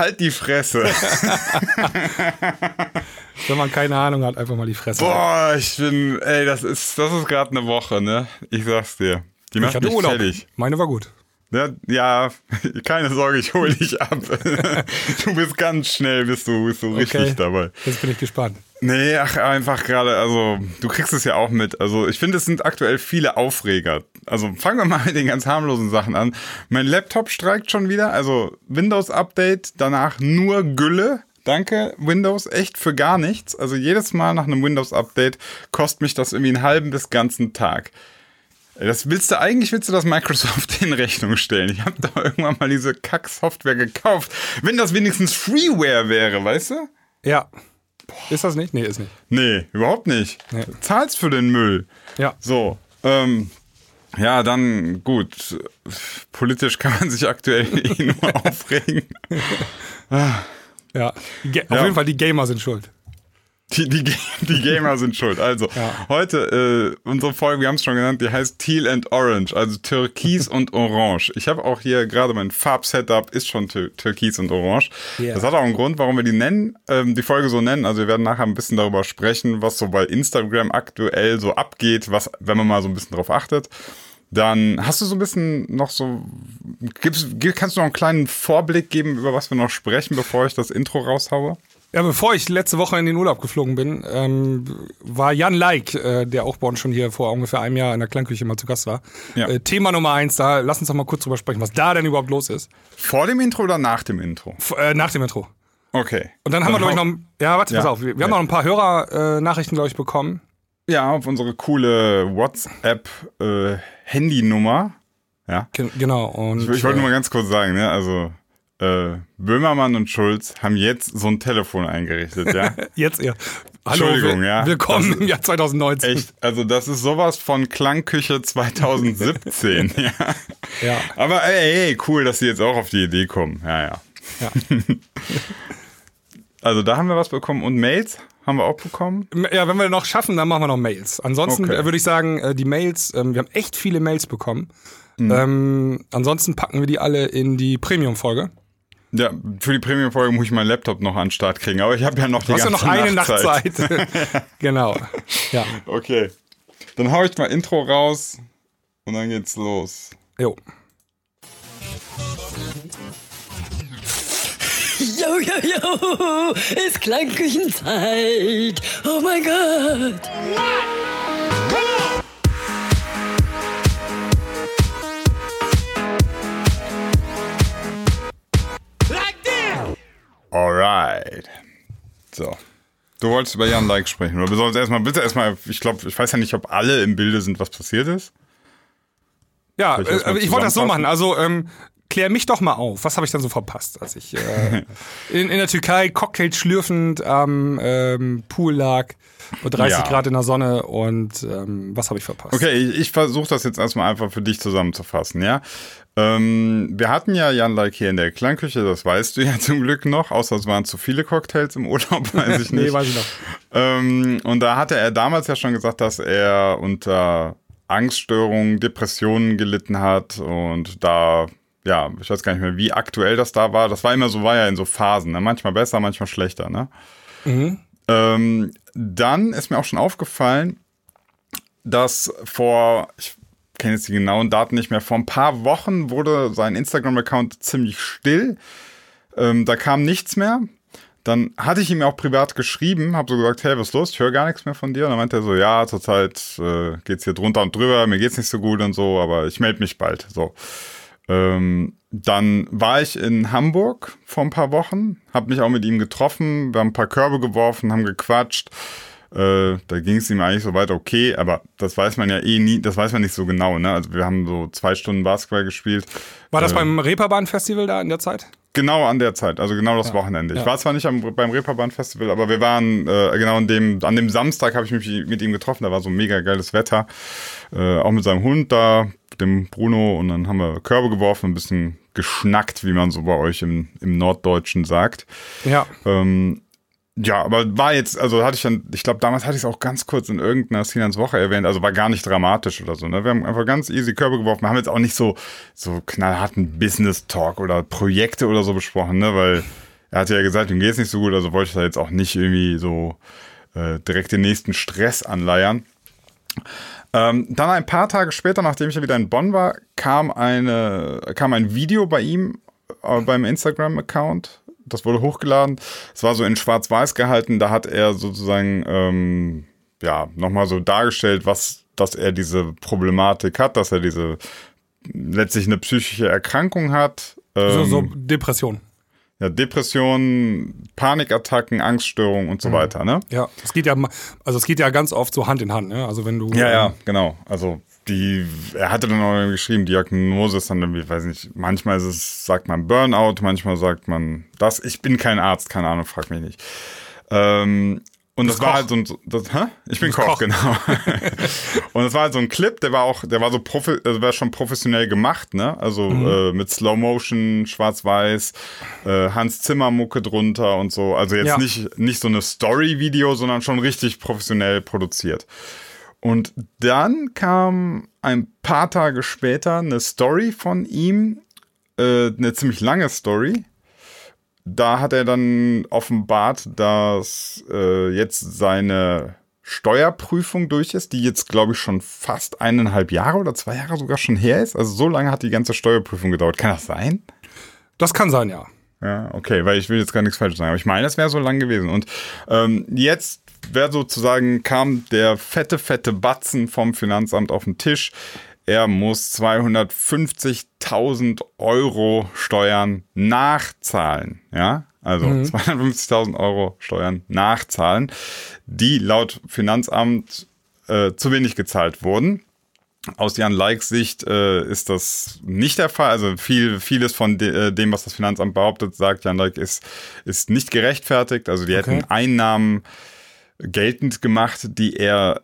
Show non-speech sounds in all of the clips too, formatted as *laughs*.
Halt die Fresse. *laughs* Wenn man keine Ahnung hat, einfach mal die Fresse. Boah, ich bin, ey, das ist, das ist gerade eine Woche, ne? Ich sag's dir. Die ich macht hatte mich Urlaub. fertig. Meine war gut. Ja, ja, *laughs* keine Sorge, ich hol dich ab. *laughs* Du bist ganz schnell, bist du, bist du richtig Okay. dabei. Jetzt bin ich gespannt. Nee, ach, einfach gerade, also, du kriegst es ja auch mit. Also, ich finde, es sind aktuell viele Aufreger. Also, fangen wir mal mit den ganz harmlosen Sachen an. Mein Laptop streikt schon wieder, also Windows-Update, danach nur Gülle. Danke, Windows, echt für gar nichts. Also, jedes Mal nach einem Windows-Update kostet mich das irgendwie einen halben bis ganzen Tag. Das willst du, eigentlich willst du das Microsoft *laughs* in Rechnung stellen. Ich habe da irgendwann mal diese Kack-Software gekauft. Wenn das wenigstens Freeware wäre, weißt du? Ja. Ist das nicht? Nee, ist nicht. Nee, überhaupt nicht. Nee. Zahlst für den Müll. Ja. So, ähm, ja, dann gut. Politisch kann man sich aktuell *laughs* eh nur aufregen. Ja. Ga- Ja. Auf jeden Fall, die Gamer sind schuld. Die, die, die Gamer sind schuld. Also, Ja. heute, äh, unsere Folge, wir haben es schon genannt, die heißt Teal and Orange, also Türkis *laughs* und Orange. Ich habe auch hier gerade mein Farbsetup ist schon Tür Türkis und Orange. Ja. Das hat auch einen Grund, warum wir die nennen, ähm, die Folge so nennen. Also wir werden nachher ein bisschen darüber sprechen, was so bei Instagram aktuell so abgeht, was, wenn man mal so ein bisschen drauf achtet. Dann hast du so ein bisschen noch so, gibst, gib- kannst du noch einen kleinen Vorblick geben, über was wir noch sprechen, bevor ich das Intro raushaue? Ja, bevor ich letzte Woche in den Urlaub geflogen bin, ähm, war Jan Leik, äh, der auch bei uns schon hier vor ungefähr einem Jahr in der Klangküche mal zu Gast war. Ja. Äh, Thema Nummer eins, da lass uns doch mal kurz drüber sprechen, was da denn überhaupt los ist. Vor dem Intro oder nach dem Intro? F äh, nach dem Intro. Okay. Und dann haben wir, glaube ich, noch. Ja, warte, Ja. pass auf. Wir, wir haben noch ein paar Hörer-Nachrichten, glaube ich, bekommen. Ja, auf unsere coole WhatsApp-Handynummer. ja. Gen- Genau. Und, Ich, ich wollte äh, nur mal ganz kurz sagen, ne, also äh, Böhmermann und Schulz haben jetzt so ein Telefon eingerichtet, ja. *laughs* Jetzt ihr. Hallo, Entschuldigung, ja. Willkommen Das im Jahr 2019. Echt, also das ist sowas von Klangküche 2017, *laughs* ja. Ja. Aber ey, ey, cool, dass sie jetzt auch auf die Idee kommen. Ja, ja. Ja. *laughs* Also da haben wir was bekommen und Mails haben wir auch bekommen. ja, wenn wir noch schaffen, dann machen wir noch Mails. Ansonsten Okay. würde ich sagen, äh, die Mails, ähm, wir haben echt viele Mails bekommen. Mhm. Ähm, ansonsten packen wir die alle in die Premium-Folge. Ja, für die Premium-Folge muss ich meinen Laptop noch an den Start kriegen, aber ich habe ja noch die Du hast ja ganze noch eine Nachtzeit. Nachtzeit. *laughs* genau. Ja. Okay. Dann hau ich mal Intro raus und dann geht's los. Jo. Jo, jo, jo, ist Klangküchenzeit. Oh mein Gott. Alright. So. Du wolltest über Jan Like sprechen, oder? Wir sollen erstmal, bitte erstmal, ich glaube, ich weiß ja nicht, ob alle im Bilde sind, was passiert ist. Ja, ich äh, ich wollte das so machen. Also, ähm, klär mich doch mal auf. Was habe ich dann so verpasst, als ich äh, in, in der Türkei Cocktail schlürfend am ähm, Pool lag, bei 30 Ja. Grad in der Sonne und ähm, was habe ich verpasst? Okay, ich, ich versuche das jetzt erstmal einfach für dich zusammenzufassen, ja. Ähm, wir hatten ja Jan Like hier in der Klangküche, das weißt du ja *laughs* zum Glück noch, außer es waren zu viele Cocktails im Urlaub, *laughs* weiß ich *laughs* nicht. Nee, weiß ich noch. Ähm, und da hatte er damals ja schon gesagt, dass er unter Angststörungen, Depressionen gelitten hat und da, ja, ich weiß gar nicht mehr, wie aktuell das da war. Das war immer so, war ja in so Phasen, ne? manchmal besser, manchmal schlechter, ne? Ähm, dann ist mir auch schon aufgefallen, dass vor, ich kenne jetzt die genauen Daten nicht mehr, vor ein paar Wochen wurde sein Instagram-Account ziemlich still. Ähm, da kam nichts mehr. Dann hatte ich ihm auch privat geschrieben, habe so gesagt, hey, was ist los? Ich höre gar nichts mehr von dir. Und dann meinte er so, ja, zurzeit äh, geht's hier drunter und drüber, mir geht's nicht so gut und so, aber ich melde mich bald. So. Ähm, dann war ich in Hamburg vor ein paar Wochen, habe mich auch mit ihm getroffen, wir haben ein paar Körbe geworfen, haben gequatscht. Äh, da ging es ihm eigentlich soweit okay, aber das weiß man ja eh nie, das weiß man nicht so genau. Ne? Also wir haben so zwei Stunden Basketball gespielt. War das Äh, beim Reeperbahn-Festival da in der Zeit? Genau an der Zeit, also genau das Wochenende. Ich ja. war zwar nicht am, beim Reeperbahn Festival, aber wir waren äh, genau an dem, an dem Samstag habe ich mich mit ihm getroffen, da war so mega geiles Wetter. Äh, auch mit seinem Hund da, dem Bruno, und dann haben wir Körbe geworfen, ein bisschen geschnackt, wie man so bei euch im, im Norddeutschen sagt. Ja. Ähm, ja, aber war jetzt, also hatte ich dann, ich glaube, damals hatte ich es auch ganz kurz in irgendeiner Sinans Woche erwähnt, also war gar nicht dramatisch oder so. Ne? Wir haben einfach ganz easy Körbe geworfen. Wir haben jetzt auch nicht so, so knallharten Business Talk oder Projekte oder so besprochen, ne? Weil er hatte ja gesagt, ihm geht's nicht so gut, also wollte ich da jetzt auch nicht irgendwie so äh, direkt den nächsten Stress anleiern. Ähm, dann ein paar Tage später, nachdem ich ja wieder in Bonn war, kam, eine, kam ein Video bei ihm äh, beim Instagram-Account. Das wurde hochgeladen. Es war so in Schwarz-Weiß gehalten. Da hat er sozusagen ähm, ja nochmal so dargestellt, was, dass er diese Problematik hat, dass er diese letztlich eine psychische Erkrankung hat. So, Ähm, so Depression. Ja, Depressionen, Panikattacken, Angststörungen und so Mhm. weiter, ne? Ja, es geht ja, also es geht ja ganz oft so Hand in Hand. Ne? Also wenn du Ja, ja, ähm, genau. Also die, er hatte dann auch geschrieben, Diagnose ist dann irgendwie, weiß nicht, manchmal ist es, sagt man Burnout, manchmal sagt man das. Ich bin kein Arzt, keine Ahnung, frag mich nicht. Ähm, und das bist war halt so ein, das, hä? Ich bin Koch, Koch. genau. *laughs* und das war halt so ein Clip, der war auch, der war so profi also war schon professionell gemacht, ne? Also Mhm. äh, mit Slow Motion, Schwarz-Weiß, äh, Hans Zimmer Mucke drunter und so. Also jetzt Ja. nicht, nicht so eine Story-Video, sondern schon richtig professionell produziert. Und dann kam ein paar Tage später eine Story von ihm, äh, eine ziemlich lange Story. Da hat er dann offenbart, dass äh, jetzt seine Steuerprüfung durch ist, die jetzt, glaube ich, schon fast eineinhalb Jahre oder zwei Jahre sogar schon her ist. Also so lange hat die ganze Steuerprüfung gedauert. Kann das sein? das kann sein, ja. Ja, okay, weil ich will jetzt gar nichts falsch sagen, aber ich meine, es wäre so lang gewesen. Und ähm, jetzt wäre sozusagen, kam der fette, fette Batzen vom Finanzamt auf den Tisch. Er muss 250.000 Euro Steuern nachzahlen. Ja, also 250.000 Euro Steuern nachzahlen, die laut Finanzamt äh, zu wenig gezahlt wurden. Aus Jan Likes Sicht äh, ist das nicht der Fall. Also viel, vieles von de, äh, dem, was das Finanzamt behauptet, sagt Jan Like, ist, ist nicht gerechtfertigt. Also die Okay. hätten Einnahmen geltend gemacht, die er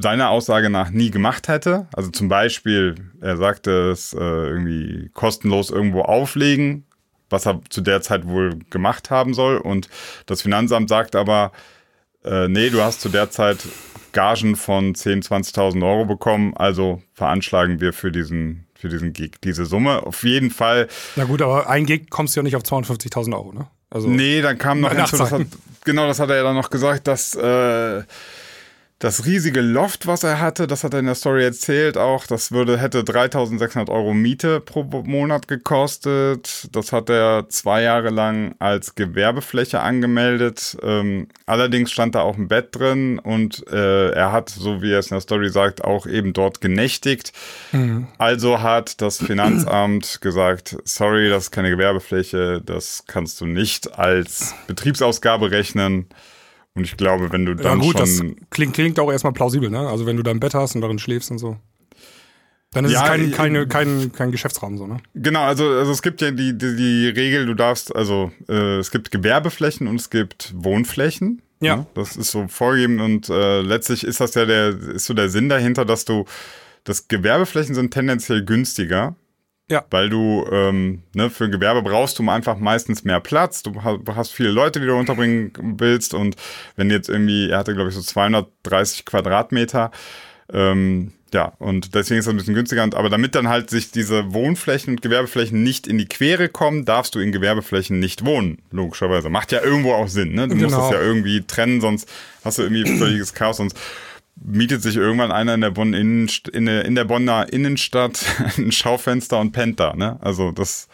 seiner Aussage nach nie gemacht hätte. Also zum Beispiel, er sagte es äh, irgendwie kostenlos irgendwo auflegen, was er zu der Zeit wohl gemacht haben soll. Und das Finanzamt sagt aber, äh, nee, du hast zu der Zeit Gagen von 10.000, 20.000 Euro bekommen, also veranschlagen wir für diesen, für diesen Gig diese Summe. Auf jeden Fall Na gut, aber ein Gig kommst du ja nicht auf 250.000 Euro, ne? Also, Nee, dann kam noch hinzu, das hat, genau, das hat er ja dann noch gesagt, dass äh, das riesige Loft, was er hatte, das hat er in der Story erzählt auch, das würde, hätte 3600 Euro Miete pro Monat gekostet. Das hat er zwei Jahre lang als Gewerbefläche angemeldet. Ähm, allerdings stand da auch ein Bett drin und äh, er hat, so wie er es in der Story sagt, auch eben dort genächtigt. Also hat das Finanzamt *clears throat* gesagt, sorry, das ist keine Gewerbefläche, das kannst du nicht als Betriebsausgabe rechnen. Und ich glaube, wenn du ja dann gut, das schon klingt, klingt auch erstmal plausibel, ne? Also wenn du da ein Bett hast und darin schläfst und so. Dann ist Ja, es kein, ich- keine, kein, kein Geschäftsraum so, ne? Genau, also, also es gibt ja die, die, die Regel, du darfst, also äh, es gibt Gewerbeflächen und es gibt Wohnflächen. Ja. Ne? Das ist so vorgegeben und äh, letztlich ist das ja der, ist so der Sinn dahinter, dass du, dass Gewerbeflächen sind tendenziell günstiger. Ja. Weil du, ähm, ne, für Gewerbe brauchst du einfach meistens mehr Platz. Du ha- hast viele Leute, die du unterbringen willst. Und wenn jetzt irgendwie, er hatte, glaube ich, so 230 Quadratmeter, ähm, ja, und deswegen ist das ein bisschen günstiger. Und, aber damit dann halt sich diese Wohnflächen und Gewerbeflächen nicht in die Quere kommen, darfst du in Gewerbeflächen nicht wohnen, logischerweise. Macht ja irgendwo auch Sinn, ne? Du musst Genau. das ja irgendwie trennen, sonst hast du irgendwie völliges Chaos, sonst mietet sich irgendwann einer in der Bonn Innenst in der, in der Bonner Innenstadt *laughs* ein Schaufenster und pennt da, ne? Also das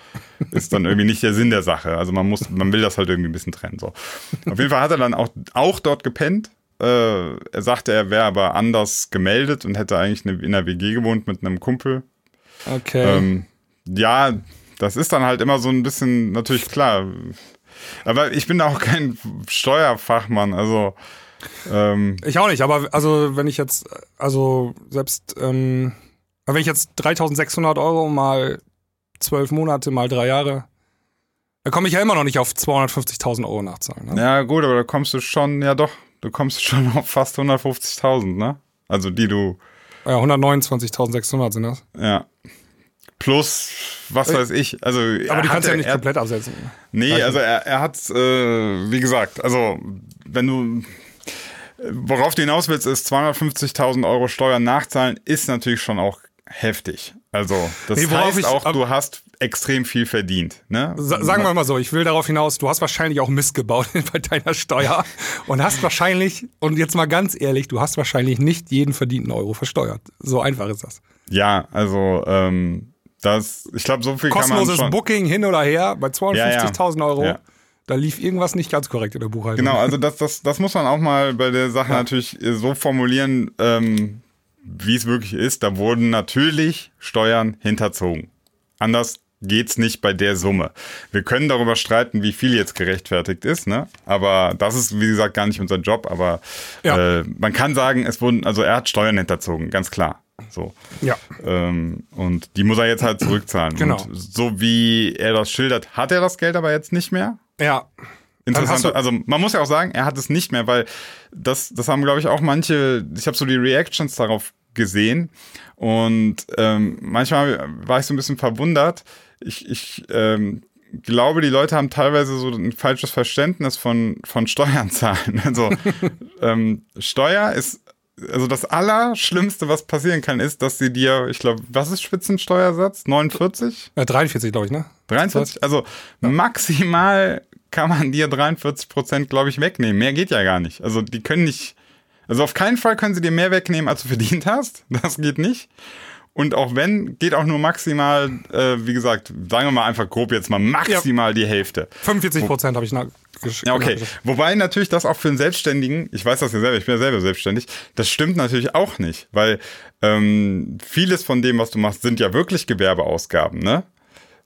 ist dann irgendwie nicht der Sinn der Sache. Also man muss, man will das halt irgendwie ein bisschen trennen. So. Auf jeden Fall hat er dann auch, auch dort gepennt. Äh, er sagte, er wäre aber anders gemeldet und hätte eigentlich in der WG gewohnt mit einem Kumpel. Okay. Ähm, ja, das ist dann halt immer so ein bisschen, natürlich klar. Aber ich bin auch kein Steuerfachmann, also ähm, Ich auch nicht, aber also wenn ich jetzt, also selbst, ähm, wenn ich jetzt 3600 Euro mal zwölf Monate mal drei Jahre, da komme ich ja immer noch nicht auf 250.000 Euro nachzahlen. Ne? Ja, gut, aber da kommst du schon, ja doch, du kommst *laughs* schon auf fast 150.000, ne? Also die du, Ja, 129.600 sind das. ja. Plus, was Äh, weiß ich, also. Aber die kannst du ja nicht er, komplett absetzen. Nee, also er, er hat, äh, wie gesagt, also wenn du, worauf du hinaus willst, ist 250.000 Euro Steuern nachzahlen, ist natürlich schon auch heftig. Also das Nee, heißt ich- auch, du hast extrem viel verdient. Ne? Sa sagen wir mal so, ich will darauf hinaus, du hast wahrscheinlich auch Mist gebaut *laughs* bei deiner Steuer und hast wahrscheinlich, und jetzt mal ganz ehrlich, du hast wahrscheinlich nicht jeden verdienten Euro versteuert. So einfach ist das. Ja, also ähm, das, ich glaube, so viel Kostenloses kann man schon. Booking hin oder her bei Ja, ja. 250.000 Euro. Ja. Da lief irgendwas nicht ganz korrekt in der Buchhaltung. Genau, also das, das, das muss man auch mal bei der Sache natürlich äh, so formulieren, ähm, wie es wirklich ist. Da wurden natürlich Steuern hinterzogen. Anders geht's nicht bei der Summe. Wir können darüber streiten, wie viel jetzt gerechtfertigt ist, ne? Aber das ist, wie gesagt, gar nicht unser Job. Aber Ja. äh, man kann sagen, es wurden, also er hat Steuern hinterzogen, ganz klar. So. Ja. Ähm, und die muss er jetzt halt zurückzahlen. Genau. Und so wie er das schildert, hat er das Geld aber jetzt nicht mehr. Ja. Interessant. Also man muss ja auch sagen, er hat es nicht mehr, weil das, das haben, glaube ich, auch manche, ich habe so die Reactions darauf gesehen und ähm, manchmal war ich so ein bisschen verwundert. Ich, ich ähm, glaube, die Leute haben teilweise so ein falsches Verständnis von, von Steuern zahlen. *laughs* Also ähm, Steuer ist, also das Allerschlimmste, was passieren kann, ist, dass sie dir, ich glaube, was ist Spitzensteuersatz? 49? Äh, 43, glaube ich, ne? 43? Also maximal kann man dir 43 Prozent, glaube ich, wegnehmen. Mehr geht ja gar nicht. Also die können nicht, also auf keinen Fall können sie dir mehr wegnehmen, als du *laughs* verdient hast. Das geht nicht. Und auch wenn, geht auch nur maximal, äh, wie gesagt, sagen wir mal einfach grob jetzt mal maximal die Hälfte. 45 Prozent habe ich nachgeschrieben. Ja, okay. Wobei natürlich das auch für einen Selbstständigen, ich weiß das ja selber, ich bin ja selber selbstständig, das stimmt natürlich auch nicht, weil ähm, vieles von dem, was du machst, sind ja wirklich Gewerbeausgaben, ne?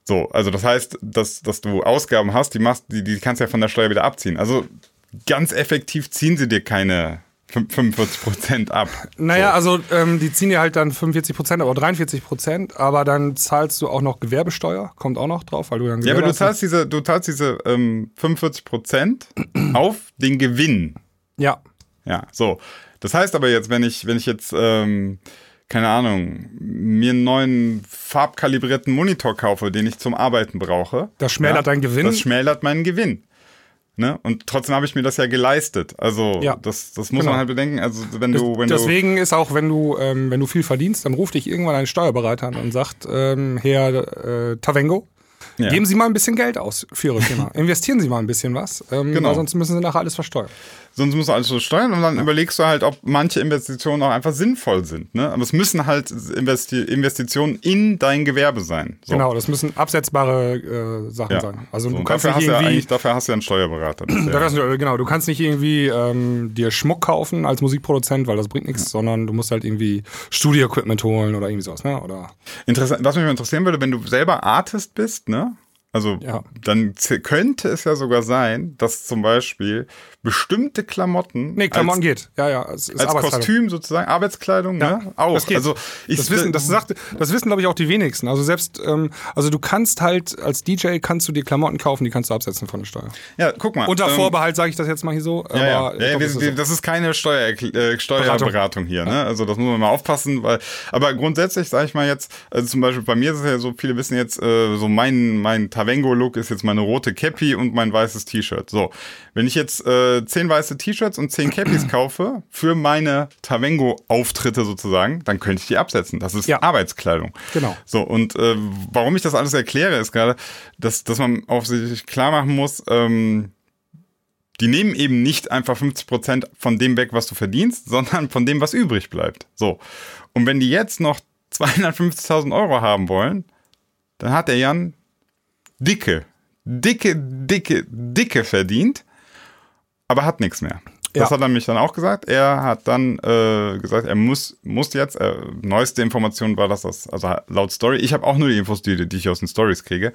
So, also das heißt, dass, dass du Ausgaben hast, die machst, die, die kannst du ja von der Steuer wieder abziehen. Also ganz effektiv ziehen sie dir keine fün- 45 Prozent ab. Naja, also ähm, die ziehen dir halt dann 45 Prozent, aber 43 Prozent, aber dann zahlst du auch noch Gewerbesteuer, kommt auch noch drauf, weil du dann Ja, aber Gewerbe du zahlst diese, du zahlst diese ähm, 45 Prozent *clears throat* auf den Gewinn. Ja, Ja, so. Das heißt aber jetzt, wenn ich, wenn ich jetzt, ähm, keine Ahnung, mir einen neuen farbkalibrierten Monitor kaufe, den ich zum Arbeiten brauche. Das schmälert deinen Gewinn. Das schmälert meinen Gewinn. Ne? Und trotzdem habe ich mir das ja geleistet. Also Ja. das, das muss Genau. man halt bedenken. Also wenn du, wenn du Deswegen ist auch, wenn du, ähm, wenn du viel verdienst, dann ruft dich irgendwann ein Steuerberater an und sagt, ähm, Herr äh, Tavengo, Ja. geben Sie mal ein bisschen Geld aus für Ihre Firma. *laughs* Investieren Sie mal ein bisschen was, ähm, Genau. sonst müssen Sie nachher alles versteuern. Sonst musst du alles so steuern und dann überlegst du halt, ob manche Investitionen auch einfach sinnvoll sind. Ne? Aber es müssen halt Investi Investitionen in dein Gewerbe sein. So. Genau, das müssen absetzbare äh, Sachen Ja. sein. Also So, du kannst dafür, nicht hast du ja irgendwie eigentlich, dafür hast du ja einen Steuerberater. Das ist Da ja- kannst du, genau, du kannst nicht irgendwie ähm, dir Schmuck kaufen als Musikproduzent, weil das bringt nichts, sondern du musst halt irgendwie Studio-Equipment holen oder irgendwie sowas, ne? Oder Interessant, was mich mal interessieren würde, wenn du selber Artist bist, ne? Also Ja. dann könnte es ja sogar sein, dass zum Beispiel bestimmte Klamotten nee, Klamotten als, geht. Ja, ja, als. Kostüm sozusagen, Arbeitskleidung, Ja, ne? Auch. das geht. Also ich Das wissen, das sagt, das wissen glaube ich auch die wenigsten. Also selbst, ähm, also du kannst halt als DJ kannst du dir Klamotten kaufen, die kannst du absetzen von der Steuer. ja, guck mal. Unter ähm, Vorbehalt sage ich das jetzt mal hier so. Ja, ja. ja, ja glaub, wir, das ist wir, so. das ist keine Steuer, äh, Steuerberatung hier, ne? Also das muss man mal aufpassen, weil, aber grundsätzlich sage ich mal jetzt, also zum Beispiel bei mir ist es ja so, viele wissen jetzt, äh, so mein, mein Tavengo-Look ist jetzt meine rote Cappy und mein weißes T-Shirt. So, wenn ich jetzt äh, zehn weiße T-Shirts und zehn Cappies *clears throat* kaufe für meine Tavengo-Auftritte sozusagen, dann könnte ich die absetzen. Das ist Ja. Arbeitskleidung. Genau. So, und äh, warum ich das alles erkläre, ist gerade, dass, dass man auf sich klar machen muss, ähm, die nehmen eben nicht einfach 50% von dem weg, was du verdienst, *laughs* sondern von dem, was übrig bleibt. So. Und wenn die jetzt noch 250.000 Euro haben wollen, dann hat der Jan dicke, dicke, dicke, dicke verdient, aber hat nichts mehr. Das Ja. hat er mich dann auch gesagt. Er hat dann äh, gesagt, er muss, muss jetzt, äh, neueste Information war, dass das, also laut Story, ich habe auch nur die Infos, die, die ich aus den Stories kriege,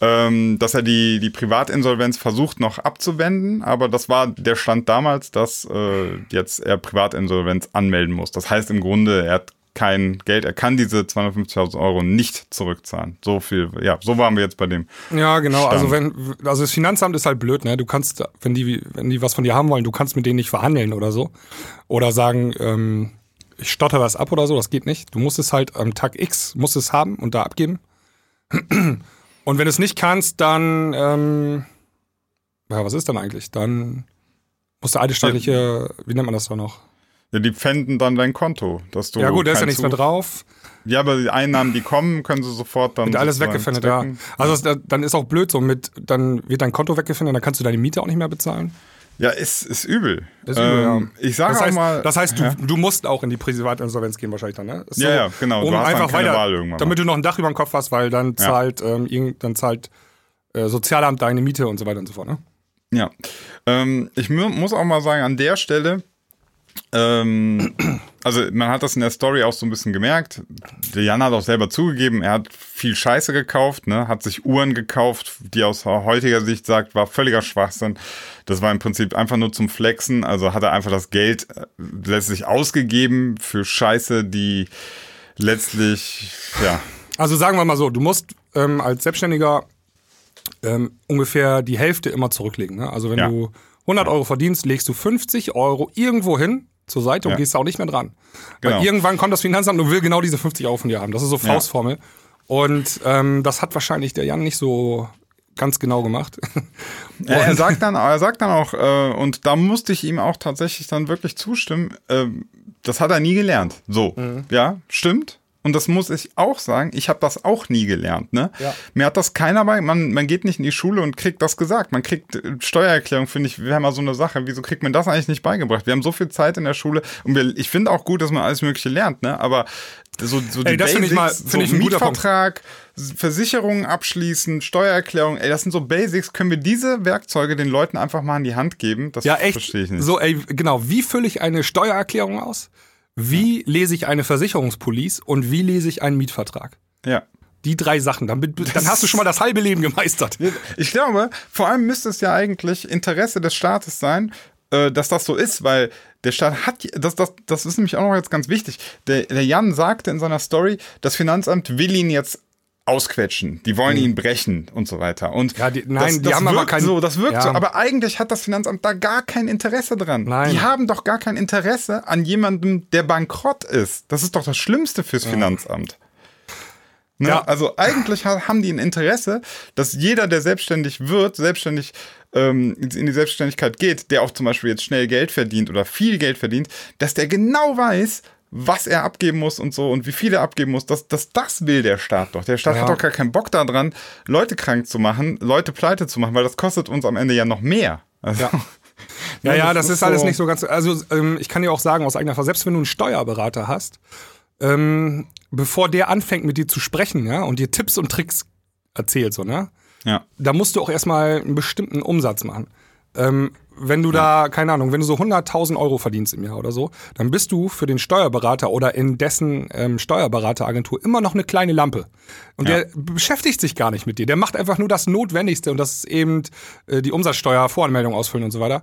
ähm, dass er die, die Privatinsolvenz versucht noch abzuwenden, aber das war der Stand damals, dass äh, jetzt er Privatinsolvenz anmelden muss. Das heißt im Grunde, er hat kein Geld, er kann diese 250.000 Euro nicht zurückzahlen. So viel, ja, so waren wir jetzt bei dem. Ja, genau. Stand. Also wenn, also das Finanzamt ist halt blöd, ne? Du kannst, wenn die, wenn die was von dir haben wollen, du kannst mit denen nicht verhandeln oder so. Oder sagen, ähm, ich stotter das ab oder so, das geht nicht. Du musst es halt am Tag X, musst es haben und da abgeben. Und wenn du es nicht kannst, dann, ähm, ja, was ist dann eigentlich? Dann musst du eidesstattliche, wie nennt man das da noch? Ja, die pfänden dann dein Konto, dass du. Ja gut, da ist ja nichts mehr drauf. Ja, aber die Einnahmen, die kommen, können sie sofort dann. Wird alles sozusagen weggepfändet, ja. Also es, da- dann ist auch blöd so mit, dann wird dein Konto weggepfändet, dann kannst du deine Miete auch nicht mehr bezahlen. Ja, ist, ist übel. Ist übel, ähm, Ich sage das auch mal. Das heißt, du, Ja. du musst auch in die Privatinsolvenz gehen wahrscheinlich dann, ne? Ist Ja, ja, genau. Um Du hast dann einfach weiter, Wahl irgendwann damit du noch ein Dach über dem Kopf hast, weil dann Ja. zahlt, ähm, dann zahlt äh, Sozialamt deine Miete und so weiter und so fort, ne? Ja. Ähm, ich mu muss auch mal sagen, an der Stelle, ähm, also man hat das in der Story auch so ein bisschen gemerkt. Der Jan hat auch selber zugegeben, er hat viel Scheiße gekauft, ne, hat sich Uhren gekauft, die aus heutiger Sicht sagt, war völliger Schwachsinn. Das war im Prinzip einfach nur zum Flexen, also hat er einfach das Geld äh, letztlich ausgegeben für Scheiße, die letztlich, ja, Also sagen wir mal so, du musst ähm, als Selbstständiger ähm, ungefähr die Hälfte immer zurücklegen. Ne? Also wenn Ja. du 100 Euro verdienst, legst du 50 Euro irgendwo hin zur Seite und Ja. gehst auch nicht mehr dran. Genau. Weil irgendwann kommt das Finanzamt und will genau diese 50 Euro von dir haben. Das ist so Ja. Faustformel. Und ähm, das hat wahrscheinlich der Jan nicht so ganz genau gemacht. Er, sagt dann, er sagt dann auch, äh, und da musste ich ihm auch tatsächlich dann wirklich zustimmen, ähm, das hat er nie gelernt. So, Mhm. ja, stimmt. Und das muss ich auch sagen, ich habe das auch nie gelernt. Ne? Ja. Mir hat das keiner bei, man, man geht nicht in die Schule und kriegt das gesagt. Man kriegt äh, Steuererklärung, finde ich, wäre mal so eine Sache. Wieso kriegt man das eigentlich nicht beigebracht? Wir haben so viel Zeit in der Schule und wir, ich finde auch gut, dass man alles Mögliche lernt, ne? aber so, so die Ey, das finde ich mal- Basics, ich so Punkt. Mietvertrag, Versicherungen abschließen, Steuererklärung, ey, das sind so Basics. Können wir diese Werkzeuge den Leuten einfach mal in die Hand geben? Das Ja, echt. verstehe ich nicht. So, ey, genau. Wie fülle ich eine Steuererklärung aus? Wie lese ich eine Versicherungspolice und wie lese ich einen Mietvertrag? Ja. Die drei Sachen. Dann, dann hast du schon mal das halbe Leben gemeistert. Ich glaube, vor allem müsste es ja eigentlich Interesse des Staates sein, äh, dass das so ist, weil der Staat hat, das, das, das ist nämlich auch noch jetzt ganz wichtig. Der, der Jan sagte in seiner Story, das Finanzamt will ihn jetzt ausquetschen, die wollen ihn brechen und so weiter. Und Mhm. Ja, die- nein, das, die das haben wirkt aber kein- so, das wirkt Ja. so, aber eigentlich hat das Finanzamt da gar kein Interesse dran. Nein. Die haben doch gar kein Interesse an jemandem, der bankrott ist. Das ist doch das Schlimmste fürs Finanzamt. Ne? Ja. Also eigentlich ha- haben die ein Interesse, dass jeder, der selbstständig wird, selbstständig ähm, in die Selbstständigkeit geht, der auch zum Beispiel jetzt schnell Geld verdient oder viel Geld verdient, dass der genau weiß, was er abgeben muss und so und wie viel er abgeben muss. Das, das, das will der Staat doch. Der Staat Ja. hat doch gar keinen Bock daran, Leute krank zu machen, Leute pleite zu machen, weil das kostet uns am Ende ja noch mehr. Also, Ja. *laughs* Ja, ja, das, das ist, ist alles so- nicht so ganz. Also, ähm, ich kann dir auch sagen, aus eigener Erfahrung, selbst wenn du einen Steuerberater hast, ähm, bevor der anfängt mit dir zu sprechen, ja, und dir Tipps und Tricks erzählt, so, ne, ja. da musst du auch erstmal einen bestimmten Umsatz machen. Ähm, wenn du da, keine Ahnung, wenn du so 100.000 Euro verdienst im Jahr oder so, dann bist du für den Steuerberater oder in dessen ähm, Steuerberateragentur immer noch eine kleine Lampe. Und Ja. der beschäftigt sich gar nicht mit dir. Der macht einfach nur das Notwendigste und das ist eben äh, die Umsatzsteuervoranmeldung ausfüllen und so weiter.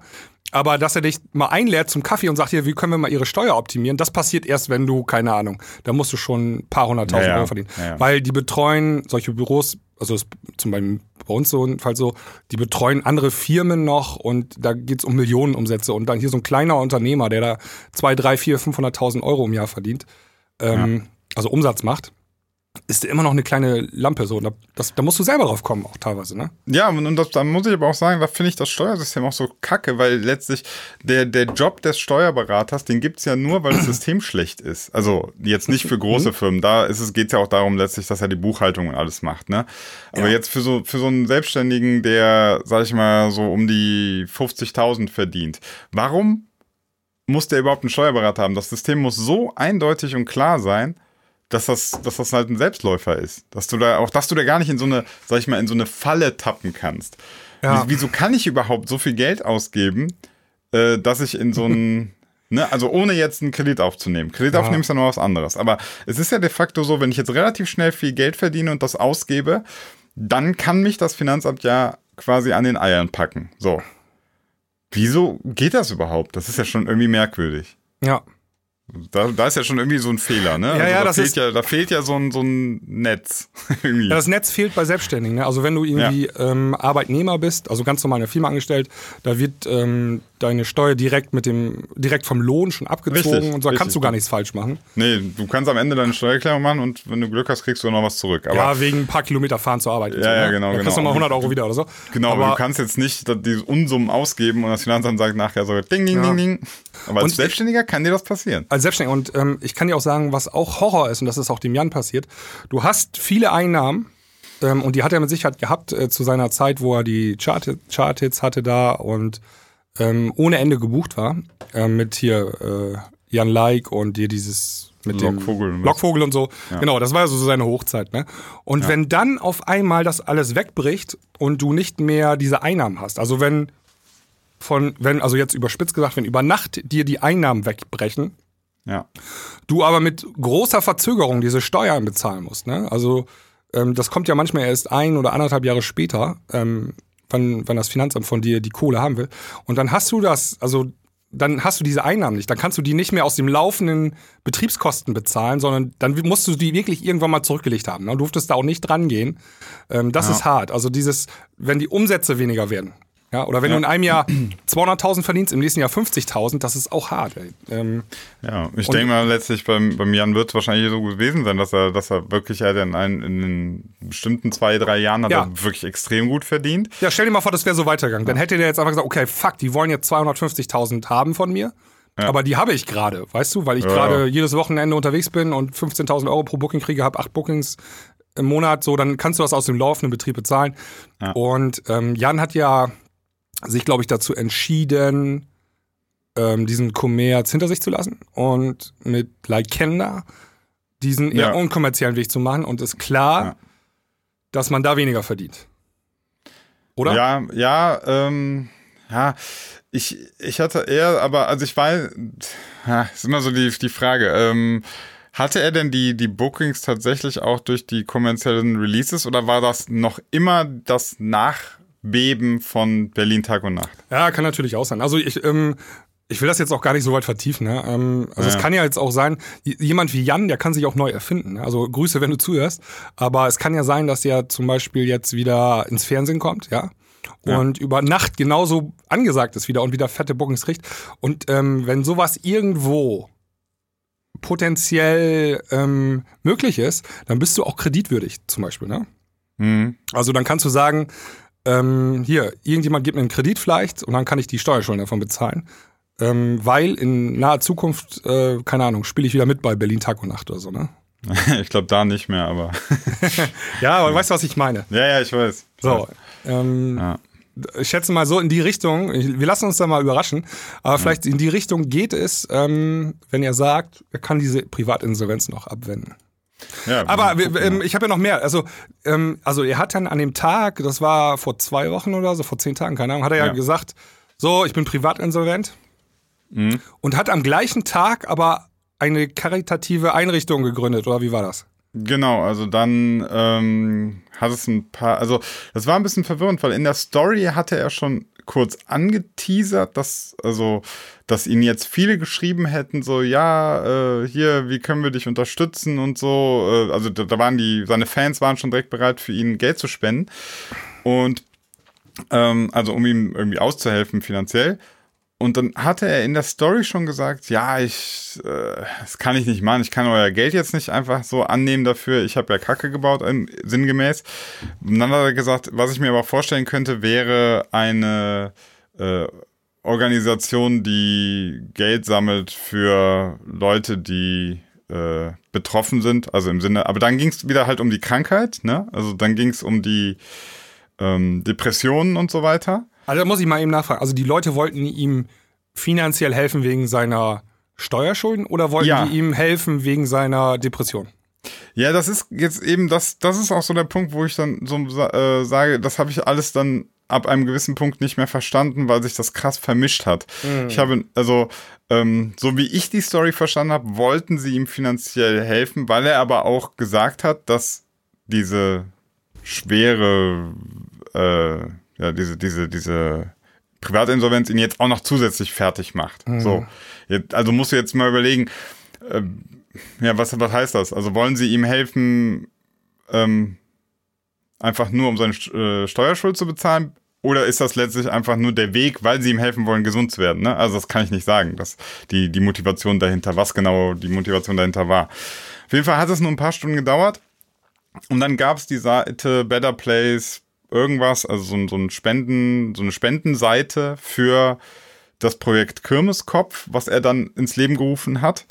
Aber dass er dich mal einlädt zum Kaffee und sagt hier, wie können wir mal ihre Steuer optimieren, das passiert erst, wenn du, keine Ahnung, da musst du schon ein paar hunderttausend Ja, ja. Euro verdienen. Ja, ja. Weil die betreuen solche Büros, also das zum Beispiel bei uns so ein Fall so, die betreuen andere Firmen noch und da geht's um Millionenumsätze und dann hier so ein kleiner Unternehmer, der da zwei, drei, vier, 500.000 Euro im Jahr verdient, ähm, also Umsatz macht, ist immer noch eine kleine Lampe so. Da, das, da musst du selber drauf kommen auch teilweise, ne? Ja, und, das, da muss ich aber auch sagen, da finde ich das Steuersystem auch so kacke, weil letztlich der, der Job des Steuerberaters, den gibt's ja nur, weil das System schlecht ist. Also jetzt nicht für große Firmen, da ist es, geht's ja auch darum letztlich, dass er die Buchhaltung und alles macht. Ne? Aber Ja. jetzt für so, für so einen Selbstständigen, der, sag ich mal, so um die 50.000 verdient, warum muss der überhaupt einen Steuerberater haben? Das System muss so eindeutig und klar sein, dass das, dass das halt ein Selbstläufer ist. Dass du da, auch dass du da gar nicht in so eine, sag ich mal, in so eine Falle tappen kannst. Ja. Wie, wieso kann ich überhaupt so viel Geld ausgeben, äh, dass ich in so ein, *laughs* ne, also ohne jetzt einen Kredit aufzunehmen. Kredit Ja. aufnehmen ist ja noch was anderes. Aber es ist ja de facto so, wenn ich jetzt relativ schnell viel Geld verdiene und das ausgebe, dann kann mich das Finanzamt ja quasi an den Eiern packen. So. Wieso geht das überhaupt? Das ist ja schon irgendwie merkwürdig. Ja. Da, da ist ja schon irgendwie so ein Fehler, ne? Ja, ja, da, das fehlt ist- ja, da fehlt ja so ein, so ein Netz. *laughs* Ja, das Netz fehlt bei Selbstständigen. Ne? Also wenn du irgendwie ähm, Arbeitnehmer bist, also ganz normal in der Firma angestellt, da wird ähm, deine Steuer direkt mit dem direkt vom Lohn schon abgezogen Richtig, und da richtig. kannst du gar nichts falsch machen. Nee, du kannst am Ende deine Steuererklärung machen und wenn du Glück hast, kriegst du noch was zurück. Aber ja, wegen ein paar Kilometer fahren zur Arbeit. Ja, ja, ne? genau, Da kriegst du genau. mal 100 Euro wieder oder so. Genau, aber, aber du kannst jetzt nicht diese Unsummen ausgeben und das Finanzamt sagt nachher so ding, ding, Ja. ding, ding. Aber als Und- Selbstständiger kann dir das passieren. Als Selbstständiger. Und ähm, ich kann dir auch sagen, was auch Horror ist, und das ist auch dem Jan passiert. Du hast viele Einnahmen, ähm, und die hat er mit Sicherheit gehabt äh, zu seiner Zeit, wo er die Chart- Chart-Hits hatte da und ähm, ohne Ende gebucht war. Ähm, mit hier äh, Jan Like und dir dieses mit Lockvogel und dem was. Lockvogel und so. Genau, das war ja so seine Hochzeit. Ne? Und wenn dann auf einmal das alles wegbricht und du nicht mehr diese Einnahmen hast, also wenn von, wenn, also jetzt überspitzt gesagt, wenn über Nacht dir die Einnahmen wegbrechen, Ja. du aber mit großer Verzögerung diese Steuern bezahlen musst. Ne? Also ähm, das kommt ja manchmal erst ein oder anderthalb Jahre später, ähm, wann, wann das Finanzamt von dir die Kohle haben will. Und dann hast du das, also dann hast du diese Einnahmen nicht. Dann kannst du die nicht mehr aus dem laufenden Betriebskosten bezahlen, sondern dann musst du die wirklich irgendwann mal zurückgelegt haben. Ne? Du durftest da auch nicht dran gehen. Ähm, das ist hart. Also dieses, wenn die Umsätze weniger werden. Ja, oder wenn du in einem Jahr *clears throat* 200.000 verdienst, im nächsten Jahr 50.000, das ist auch hart. Ähm, Ja, ich denke mal, letztlich beim, beim Jan wird es wahrscheinlich so gewesen sein, dass er, dass er wirklich halt in, ein, in den bestimmten zwei, drei Jahren hat Ja. er wirklich extrem gut verdient. Ja, stell dir mal vor, das wäre so weitergegangen. Dann hätte der jetzt einfach gesagt, okay, fuck, die wollen jetzt 250.000 haben von mir. Aber die habe ich gerade, weißt du, weil ich Ja. gerade jedes Wochenende unterwegs bin und 15.000 Euro pro Booking kriege, habe acht Bookings im Monat, so, dann kannst du das aus dem laufenden Betrieb bezahlen. Ja. Und ähm, Jan hat ja sich, glaube ich, dazu entschieden, ähm, diesen Kommerz hinter sich zu lassen und mit Leikenda diesen eher Ja. unkommerziellen Weg zu machen. Und ist klar, Ja. dass man da weniger verdient. Oder? Ja, ja, ähm, ja, ich, ich hatte eher, aber, also ich weiß, ja, ist immer so die, die Frage, ähm, hatte er denn die, die Bookings tatsächlich auch durch die kommerziellen Releases oder war das noch immer das Nachbeben von Berlin Tag und Nacht? Ja, kann natürlich auch sein. Also ich, ähm, ich will das jetzt auch gar nicht so weit vertiefen. Ne? Ähm, also Ja. es kann ja jetzt auch sein, jemand wie Jan, der kann sich auch neu erfinden. Ne? Also Grüße, wenn du zuhörst. Aber es kann ja sein, dass er zum Beispiel jetzt wieder ins Fernsehen kommt, ja. Ja. Und über Nacht genauso angesagt ist wieder und wieder fette Bookings kriegt. Und ähm, wenn sowas irgendwo potenziell ähm, möglich ist, dann bist du auch kreditwürdig zum Beispiel. Ne? Mhm. Also dann kannst du sagen, ähm, hier, irgendjemand gibt mir einen Kredit vielleicht und dann kann ich die Steuerschulden davon bezahlen. Ähm, weil in naher Zukunft, äh, keine Ahnung, spiele ich wieder mit bei Berlin Tag und Nacht oder so, ne? *laughs* Ich glaube da nicht mehr, aber. *laughs* *laughs* Ja, aber weißt du, was ich meine? ja, ja, ich weiß. Ich So, weiß. ähm, Ja. ich schätze mal so in die Richtung, ich, wir lassen uns da mal überraschen, aber vielleicht in die Richtung geht es, ähm, wenn er sagt, er kann diese Privatinsolvenz noch abwenden. Ja, Aber ähm, ich habe ja noch mehr. Also, ähm, also er hat dann an dem Tag, das war vor zwei Wochen oder so, vor zehn Tagen, keine Ahnung, hat er ja, Ja. gesagt, so, ich bin privatinsolvent Mhm. und hat am gleichen Tag aber eine karitative Einrichtung gegründet, oder wie war das? Genau, also dann ähm, hat es ein paar, also das war ein bisschen verwirrend, weil in der Story hatte er schon kurz angeteasert, dass, also, dass ihn jetzt viele geschrieben hätten, so, ja, äh, hier, wie können wir dich unterstützen und so. Äh, also da, da waren die, seine Fans waren schon direkt bereit, für ihn Geld zu spenden. Und ähm, also um ihm irgendwie auszuhelfen finanziell. Und dann hatte er in der Story schon gesagt, ja, ich, äh, das kann ich nicht machen, ich kann euer Geld jetzt nicht einfach so annehmen dafür, ich habe ja Kacke gebaut, ähm, sinngemäß. Und dann hat er gesagt, was ich mir aber vorstellen könnte, wäre eine äh, Organisation, die Geld sammelt für Leute, die äh, betroffen sind, also im Sinne, aber dann ging es wieder halt um die Krankheit, ne? Also dann ging es um die ähm, Depressionen und so weiter. Also da muss ich mal eben nachfragen. Also die Leute wollten ihm finanziell helfen wegen seiner Steuerschulden oder wollten Ja. die ihm helfen wegen seiner Depression? Ja, das ist jetzt eben, das, das ist auch so der Punkt, wo ich dann so äh, sage, das habe ich alles dann ab einem gewissen Punkt nicht mehr verstanden, weil sich das krass vermischt hat. Ich habe, also, ähm, so wie ich die Story verstanden habe, wollten sie ihm finanziell helfen, weil er aber auch gesagt hat, dass diese schwere, äh, ja, diese, diese, diese Privatinsolvenz ihn jetzt auch noch zusätzlich fertig macht. So. Jetzt, also musst du jetzt mal überlegen, ähm, ja, was, was heißt das? Also wollen sie ihm helfen, ähm, einfach nur um seine äh, Steuerschuld zu bezahlen? Oder ist das letztlich einfach nur der Weg, weil sie ihm helfen wollen, gesund zu werden? Ne? Also das kann ich nicht sagen, dass die, die Motivation dahinter, was genau die Motivation dahinter war. Auf jeden Fall hat es nur ein paar Stunden gedauert. Und dann gab es die Seite Better Place, irgendwas, also so, so ein Spenden, so eine Spendenseite für das Projekt Kirmeskopf, was er dann ins Leben gerufen hat.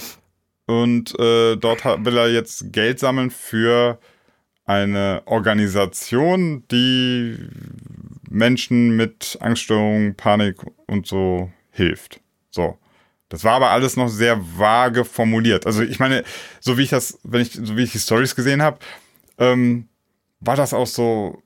Und äh, dort will er jetzt Geld sammeln für eine Organisation, die Menschen mit Angststörungen, Panik und so hilft. So. Das war aber alles noch sehr vage formuliert. Also ich meine, so wie ich das, wenn ich, so wie ich die Stories gesehen habe, ähm, war das auch so.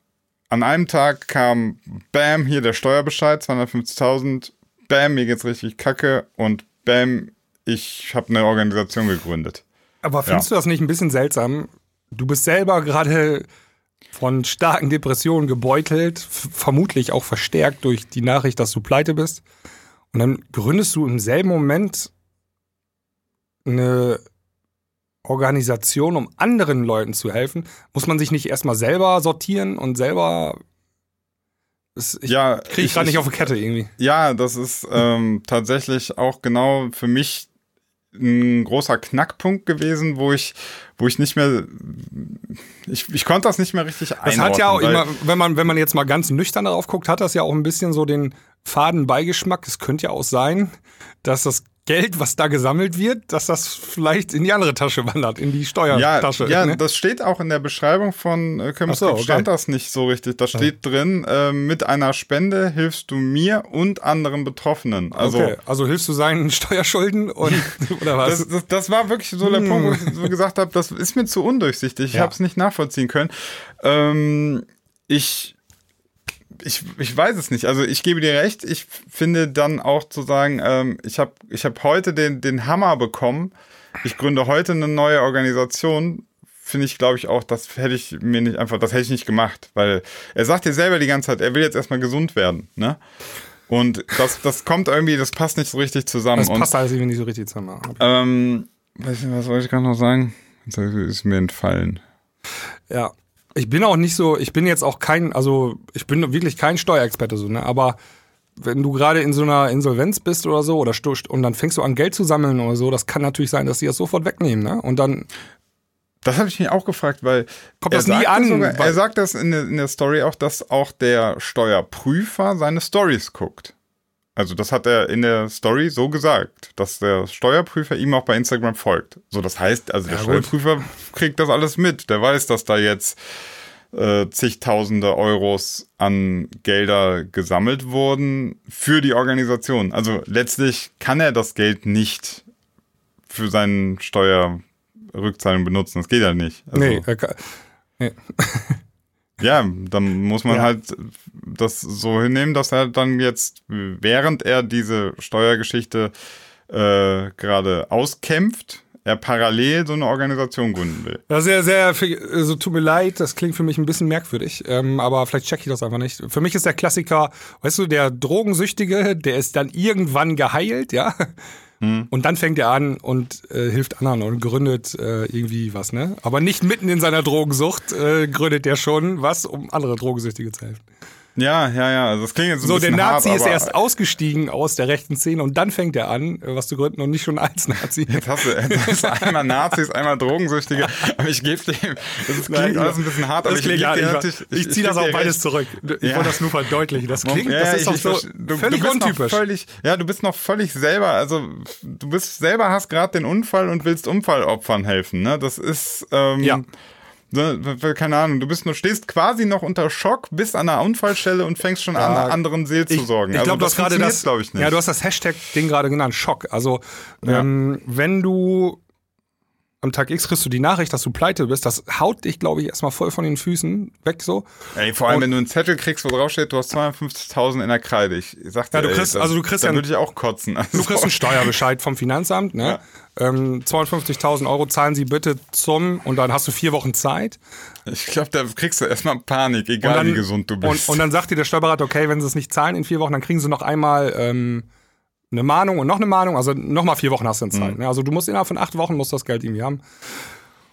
An einem Tag kam, bam, hier der Steuerbescheid, 250.000, bam, mir geht's richtig kacke und bam, ich habe eine Organisation gegründet. Aber findest ja. du das nicht ein bisschen seltsam? Du bist selber gerade von starken Depressionen gebeutelt, vermutlich auch verstärkt durch die Nachricht, dass du pleite bist. Und dann gründest du im selben Moment eine Organisation, um anderen Leuten zu helfen. Muss man sich nicht erstmal selber sortieren und selber. Das, ich ja, kriege ich gerade nicht auf die Kette irgendwie. Ja, das ist ähm, tatsächlich auch genau für mich ein großer Knackpunkt gewesen, wo ich, wo ich nicht mehr, ich, ich konnte das nicht mehr richtig einordnen. Das hat ja auch immer, wenn man, wenn man jetzt mal ganz nüchtern darauf guckt, hat das ja auch ein bisschen so den faden Beigeschmack. Es könnte ja auch sein, dass das Geld, was da gesammelt wird, dass das vielleicht in die andere Tasche wandert, in die Steuertasche. Ja, ja ne? das steht auch in der Beschreibung von äh, Kömmerskopf, so, okay. stand das nicht so richtig. Da steht ja. drin, äh, mit einer Spende hilfst du mir und anderen Betroffenen. Also, okay. also hilfst du seinen *laughs* Steuerschulden und *laughs* oder was? Das, das, das war wirklich so der hm. Punkt, wo ich so gesagt habe, das ist mir zu undurchsichtig. Ich ja. habe es nicht nachvollziehen können. Ähm, ich ich, ich weiß es nicht. Also ich gebe dir recht. Ich finde dann auch zu sagen, ähm, ich habe ich hab heute den, den Hammer bekommen. Ich gründe heute eine neue Organisation. Finde ich, glaube ich, auch, das hätte ich mir nicht einfach, das hätte ich nicht gemacht. Weil er sagt dir selber die ganze Zeit, er will jetzt erstmal gesund werden. Ne? Und das, das kommt irgendwie, das passt nicht so richtig zusammen. Das passt irgendwie nicht so richtig zusammen. Ähm, weiß nicht, was wollte ich gerade noch sagen? Jetzt ist mir entfallen. Ja, ich bin auch nicht so, ich bin jetzt auch kein, also ich bin wirklich kein Steuerexperte so, ne? Aber wenn du gerade in so einer Insolvenz bist oder so, oder und dann fängst du an Geld zu sammeln oder so, das kann natürlich sein, dass sie das sofort wegnehmen, ne? Und dann. Das habe ich mich auch gefragt, weil kommt das nie an. Sogar, er sagt das in der, in der Story auch, dass auch der Steuerprüfer seine Stories guckt. Also das hat er in der Story so gesagt, dass der Steuerprüfer ihm auch bei Instagram folgt. So, das heißt, also der ja, Steuerprüfer kriegt das alles mit. Der weiß, dass da jetzt äh, zigtausende Euros an Gelder gesammelt wurden für die Organisation. Also letztlich kann er das Geld nicht für seinen Steuerrückzahlung benutzen. Das geht ja nicht. Also, nee, er kann, nee. *laughs* Ja, dann muss man ja. halt das so hinnehmen, dass er dann jetzt, während er diese Steuergeschichte äh, gerade auskämpft, er parallel so eine Organisation gründen will. Ja, sehr, sehr, also tut mir leid, das klingt für mich ein bisschen merkwürdig, ähm, aber vielleicht check ich das einfach nicht. Für mich ist der Klassiker, weißt du, der Drogensüchtige, der ist dann irgendwann geheilt, ja, hm. Und dann fängt er an und äh, hilft anderen und gründet äh, irgendwie was, ne? Aber nicht mitten in seiner Drogensucht äh, gründet er schon was, um andere Drogensüchtige zu helfen. Ja, ja, ja. Also das klingt jetzt so. So, der Nazi hart, ist erst ausgestiegen aus der rechten Szene und dann fängt er an, was zu gründen und nicht schon als Nazi. Jetzt hast du, jetzt hast du einmal Nazis, einmal Drogensüchtige. Aber ich gebe dem, das klingt Nein, alles ein bisschen hart, aber ich, klingt, ja, ich, ich, ich ziehe das auch beides zurück. Ich ja. wollte das nur verdeutlichen. Das klingt, ja, das ist doch so du, völlig du untypisch. Völlig, ja, du bist noch völlig selber, also du bist selber, hast gerade den Unfall und willst Unfallopfern helfen. Ne? Das ist, ähm, ja keine Ahnung, du bist nur, stehst quasi noch unter Schock, bist an der Unfallstelle und fängst schon ja, an, anderen Seelsorgen. Ich, ich glaube, also, das gerade das, glaube ich nicht. Ja, du hast das Hashtag-Ding gerade genannt, Schock. Also, ja. ähm, wenn du am Tag X kriegst du die Nachricht, dass du pleite bist, das haut dich, glaube ich, erstmal voll von den Füßen weg so. Ey, vor allem, und wenn du einen Zettel kriegst, wo drauf steht, du hast 250.000 in der Kreide. Ich sag dir, ja, du kriegst, ey, das, also du kriegst dann ja, würde ich auch kotzen. Also *laughs* du kriegst einen Steuerbescheid vom Finanzamt, ne? Ja. Ähm, 250.000 Euro zahlen sie bitte zum und dann hast du vier Wochen Zeit. Ich glaube, da kriegst du erstmal Panik, egal dann, wie gesund du bist. Und, und, dann sagt dir der Steuerberater, okay, wenn sie es nicht zahlen in vier Wochen, dann kriegen sie noch einmal ähm, eine Mahnung und noch eine Mahnung, also nochmal vier Wochen hast du dann Zeit. Ne? Also du musst innerhalb von acht Wochen musst das Geld irgendwie haben.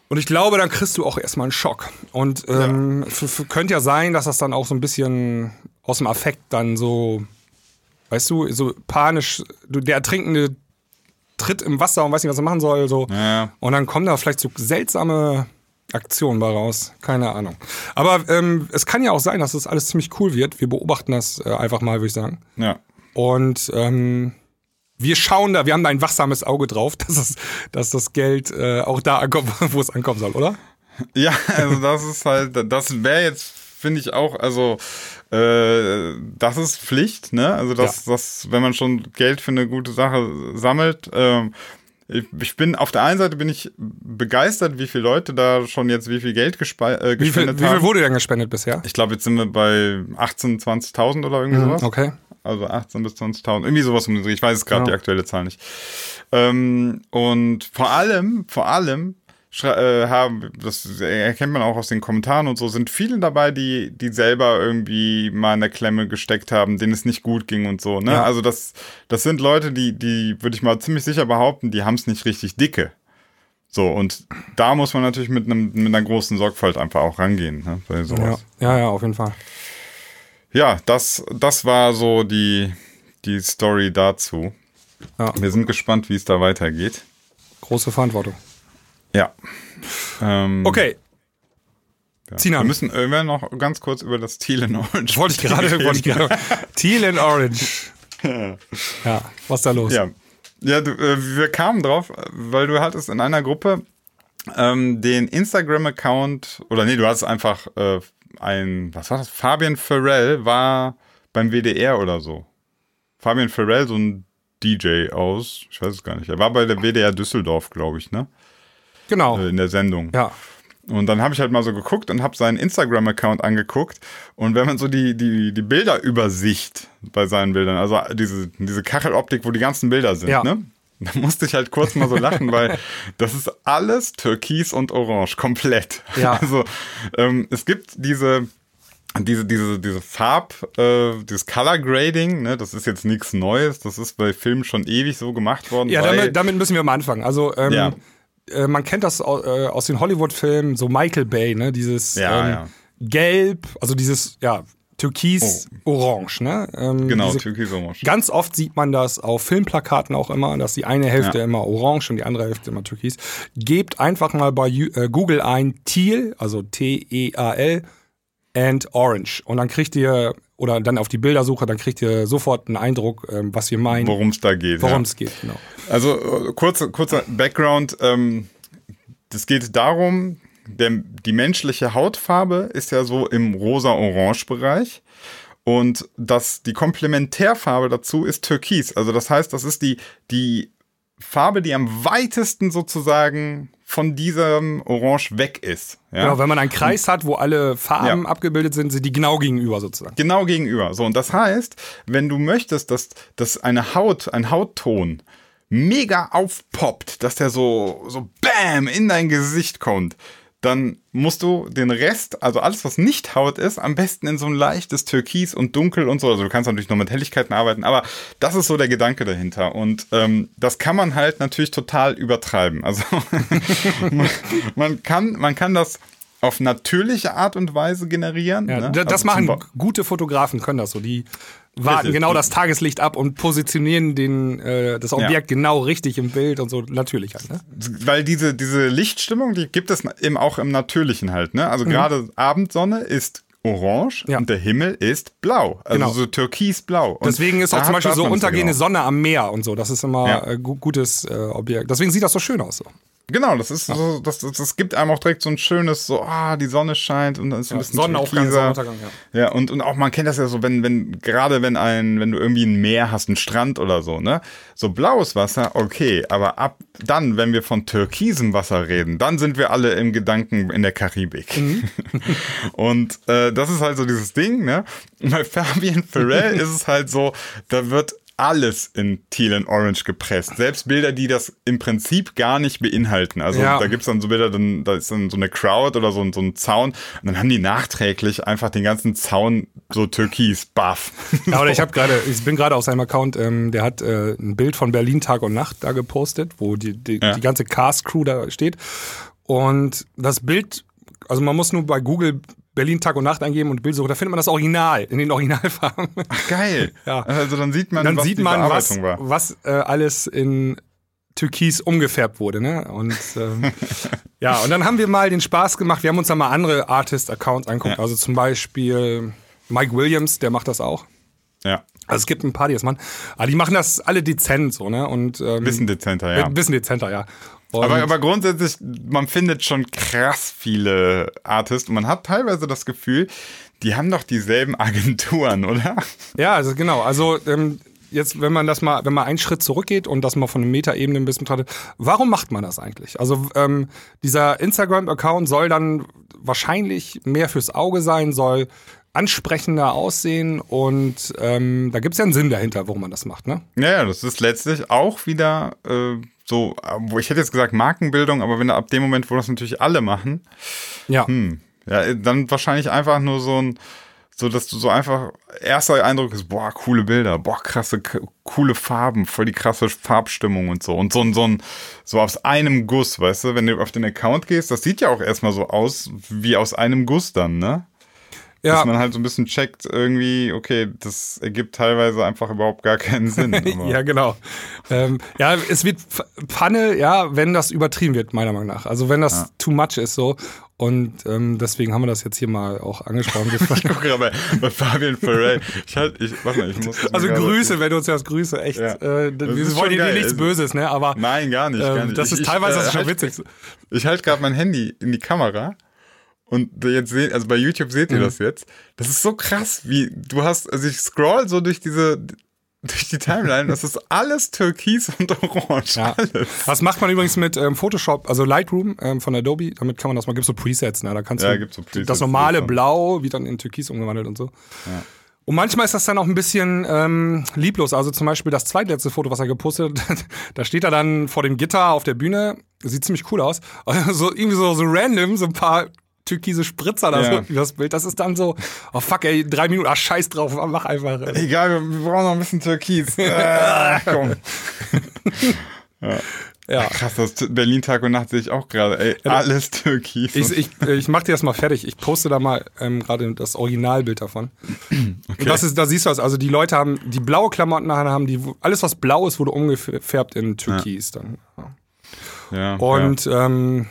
Und ich glaube, dann kriegst du auch erstmal einen Schock. Und ähm, f- könnte ja sein, dass das dann auch so ein bisschen aus dem Affekt dann so, weißt du, so panisch, du, der Ertrinkende tritt im Wasser und weiß nicht, was er machen soll. So. Ja. Und dann kommen da vielleicht so seltsame Aktionen bei raus. Keine Ahnung. Aber ähm, es kann ja auch sein, dass das alles ziemlich cool wird. Wir beobachten das äh, einfach mal, würde ich sagen. Ja. Und ähm, wir schauen da, wir haben da ein wachsames Auge drauf, *laughs* dass, es, dass das Geld äh, auch da ankommt, *laughs* wo es ankommen soll, oder? Ja, also das ist halt, das wäre jetzt, finde ich auch, also äh, das ist Pflicht, ne? Also das, das, wenn man schon Geld für eine gute Sache sammelt, ähm, ich, bin auf der einen Seite bin ich begeistert, wie viele Leute da schon jetzt wie viel Geld gespe äh, Wie viel, gespendet wie viel haben. wurde denn gespendet bisher? ich glaube, jetzt sind wir bei 18.000, 20.000 oder irgendwie sowas. Okay. Also 18 bis 20.000, irgendwie sowas um den Dreh. Ich weiß es gerade Ja. die aktuelle Zahl nicht. Ähm, und vor allem, vor allem äh, haben, das erkennt man auch aus den Kommentaren und so, sind viele dabei, die, die selber irgendwie mal in der Klemme gesteckt haben, denen es nicht gut ging und so. Ne? Ja. Also das, das sind Leute, die, die würde ich mal ziemlich sicher behaupten, die haben es nicht richtig dicke. So, und da muss man natürlich mit, einem, mit einer großen Sorgfalt einfach auch rangehen, ne, bei Ja. sowas. ja, ja, auf jeden Fall. Ja, das, das war so die, die Story dazu. Ja. Wir sind gespannt, wie es da weitergeht. Große Verantwortung. Ja. Ähm, Okay, ja. Sinan. Wir müssen irgendwann noch ganz kurz über das Teal in Orange. wollte ich gerade, wollte ich gerade. *laughs* Teal and Orange. Ja, was ist da los? Ja, ja du, äh, wir kamen drauf, weil du hattest in einer Gruppe ähm, den Instagram-Account, oder nee, du hattest einfach äh, ein, was war das? Fabian Farrell war beim WDR oder so. Fabian Farrell, so ein DJ aus, ich weiß es gar nicht. Er war bei der WDR Düsseldorf, glaube ich, ne? Genau. Äh, in der Sendung. Ja. Und dann habe ich halt mal so geguckt und habe seinen Instagram-Account angeguckt. Und wenn man so die, die, die Bilderübersicht bei seinen Bildern, also diese, diese Kacheloptik, wo die ganzen Bilder sind, Ja. ne? Da musste ich halt kurz mal so lachen, weil das ist alles Türkis und Orange, komplett. Ja. Also ähm, es gibt diese, diese, diese, diese Farb, äh, dieses Color Grading, ne, das ist jetzt nichts Neues, das ist bei Filmen schon ewig so gemacht worden. Ja, damit, damit müssen wir mal anfangen. Also, ähm, Ja. äh, man kennt das au- äh, aus den Hollywood-Filmen, so Michael Bay, ne? Dieses Ja, ähm, ja. Gelb, also dieses, ja, Türkis-Orange, ne? Ähm, genau, diese- Türkis Orange. Ganz oft sieht man das auf Filmplakaten auch immer, dass die eine Hälfte Ja. immer orange und die andere Hälfte immer türkis. Gebt einfach mal bei äh, Google ein Teal, also T-E-A-L, and Orange. Und dann kriegt ihr, oder dann auf die Bildersuche, dann kriegt ihr sofort einen Eindruck, ähm, was wir meinen, Worum es da geht. worum ja. es geht. Genau. Also äh, kurzer, kurzer Background. Ähm, das geht darum, der, die menschliche Hautfarbe ist ja so im rosa-orange-Bereich. Und das, die Komplementärfarbe dazu ist Türkis. Also das heißt, das ist die, die Farbe, die am weitesten sozusagen von diesem Orange weg ist. Ja? Genau, wenn man einen Kreis hat, wo alle Farben Ja. abgebildet sind, sind die genau gegenüber sozusagen. Genau gegenüber. So, und das heißt, wenn du möchtest, dass, dass eine Haut, ein Hautton mega aufpoppt, dass der so, so bam in dein Gesicht kommt, dann musst du den Rest, also alles, was nicht Haut ist, am besten in so ein leichtes Türkis und Dunkel und so. Also du kannst natürlich noch mit Helligkeiten arbeiten, aber das ist so der Gedanke dahinter. Und ähm, das kann man halt natürlich total übertreiben. Also *laughs* man, man, kann, man kann das auf natürliche Art und Weise generieren. Ja, ne? Das Also machen gute Fotografen, können das so. Die warten genau das Tageslicht ab und positionieren den, äh, das Objekt genau richtig im Bild und so natürlich halt. Ne? weil diese, diese Lichtstimmung, die gibt es eben auch im Natürlichen halt, ne? Also gerade Abendsonne ist orange Mhm. Ja. und der Himmel ist blau. Also Genau. so türkisblau. Und Deswegen ist auch zum Beispiel so ja untergehende genau. Sonne am Meer und so. Das ist immer Ja. äh, gu gutes äh, Objekt. Deswegen sieht das so schön aus. So. Genau, das ist so, das, das, das gibt einem auch direkt so ein schönes, so, ah, die Sonne scheint und dann ist so ein bisschen Sonnenaufgang. Sonnenuntergang, ja. Ja, und, und auch man kennt das ja so, wenn, wenn, gerade wenn ein, wenn du irgendwie ein Meer hast, einen Strand oder so, ne? So blaues Wasser, okay, aber ab dann, wenn wir von türkisem Wasser reden, dann sind wir alle im Gedanken in der Karibik. Mhm. *laughs* und äh, das ist halt so dieses Ding, ne? Und bei Fabian Farrell *laughs* ist es halt so, da wird alles in Teal and Orange gepresst. Selbst Bilder, die das im Prinzip gar nicht beinhalten. Also Ja. da gibt's dann so Bilder, dann, da ist dann so eine Crowd oder so, ein- so ein Zaun. Und dann haben die nachträglich einfach den ganzen Zaun so türkis, buff. *laughs* Ja, oder ich habe *laughs* gerade, ich bin gerade auf seinem Account, ähm, der hat äh, ein Bild von Berlin Tag und Nacht da gepostet, wo die, die, Ja. die ganze Cast-Crew da steht. Und das Bild, also man muss nur bei Google Berlin Tag und Nacht eingeben und Bildsuche, da findet man das Original, in den Originalfarben. Geil. *laughs* Ja. Also dann sieht man, dann was sieht man, was, was äh, alles in Türkis umgefärbt wurde. Ne? Und ähm, *laughs* ja, und dann haben wir mal den Spaß gemacht. Wir haben uns dann mal andere Artist-Accounts angeguckt. Ja. Also zum Beispiel Mike Williams, der macht das auch. Ja, Also es gibt ein paar, die das machen. Aber die machen das alle dezent so, ne? Und ähm, bisschen dezenter, ja. ein bisschen dezenter, ja. Aber, aber grundsätzlich, man findet schon krass viele Artists und man hat teilweise das Gefühl, die haben doch dieselben *laughs* Agenturen, oder? ja, also genau. Also ähm, jetzt, wenn man das mal, wenn man einen Schritt zurückgeht und das mal von der Metaebene ein bisschen betrachtet, warum macht man das eigentlich? Also ähm, dieser Instagram-Account soll dann wahrscheinlich mehr fürs Auge sein, soll ansprechender aussehen und ähm, da gibt es ja einen Sinn dahinter, warum man das macht, ne? Ja, ja, das ist letztlich auch wieder äh, so, äh, wo ich hätte jetzt gesagt Markenbildung, aber wenn du ab dem Moment, wo das natürlich alle machen, Ja. hm, ja, dann wahrscheinlich einfach nur so ein, so dass du so einfach, erster Eindruck ist, boah, coole Bilder, boah, krasse, coole Farben, voll die krasse Farbstimmung und so. Und so ein, so ein, so aus einem Guss, weißt du, wenn du auf den Account gehst, das sieht ja auch erstmal so aus, wie aus einem Guss dann, ne? Ja. Dass man halt so ein bisschen checkt, irgendwie, okay, das ergibt teilweise einfach überhaupt gar keinen Sinn. *laughs* Ja, genau. Ähm, ja, es wird Pf- Pfanne, ja, wenn das übertrieben wird, meiner Meinung nach. Also wenn das too much ist so. Und ähm, deswegen haben wir das jetzt hier mal auch angesprochen. *laughs* Ich gucke gerade bei, bei Fabian Ferrell. Ich halt, ich, warte mal, ich muss. das also Grüße, wenn du uns hörst, Grüße, echt. Ja. Äh, Das wir wollen dir nichts Also- Böses, ne? Aber Nein, gar nicht, gar ähm, nicht. das ist Ich- teilweise ich, das ist schon halt- witzig. Ich halte gerade mein Handy in die Kamera und jetzt seht, also bei YouTube seht Mhm. ihr das jetzt. Das ist so krass, wie du hast, also ich scroll so durch diese, durch die Timeline, das ist alles türkis und orange. Ja. Alles. Das macht man übrigens mit ähm, Photoshop, also Lightroom ähm, von Adobe. Damit kann man das mal, gibt so Presets, ne? Da kannst Ja, du so Presets, das normale Blau wird dann in Türkis umgewandelt und so. Und manchmal ist das dann auch ein bisschen ähm, lieblos. Also zum Beispiel das zweitletzte Foto, was er gepostet hat, *laughs* da steht er dann vor dem Gitter auf der Bühne. Sieht ziemlich cool aus. so irgendwie so, so random, so ein paar türkise Spritzer da Ja. so, das Bild. Das ist dann so, oh fuck, ey, drei Minuten, ach scheiß drauf, mach einfach. Egal, wir, wir brauchen noch ein bisschen türkis. *laughs* äh, komm. Ja. Krass, das Berlin Tag und Nacht sehe ich auch gerade. Ey, alles türkis. Ich, ich, ich mach dir das mal fertig. Ich poste da mal ähm, gerade das Originalbild davon. *clears throat* Und das ist, da siehst du es. Also die Leute haben die blaue Klamotten haben die alles was blau ist wurde umgefärbt in Türkis dann. Ja. ja, Und ähm,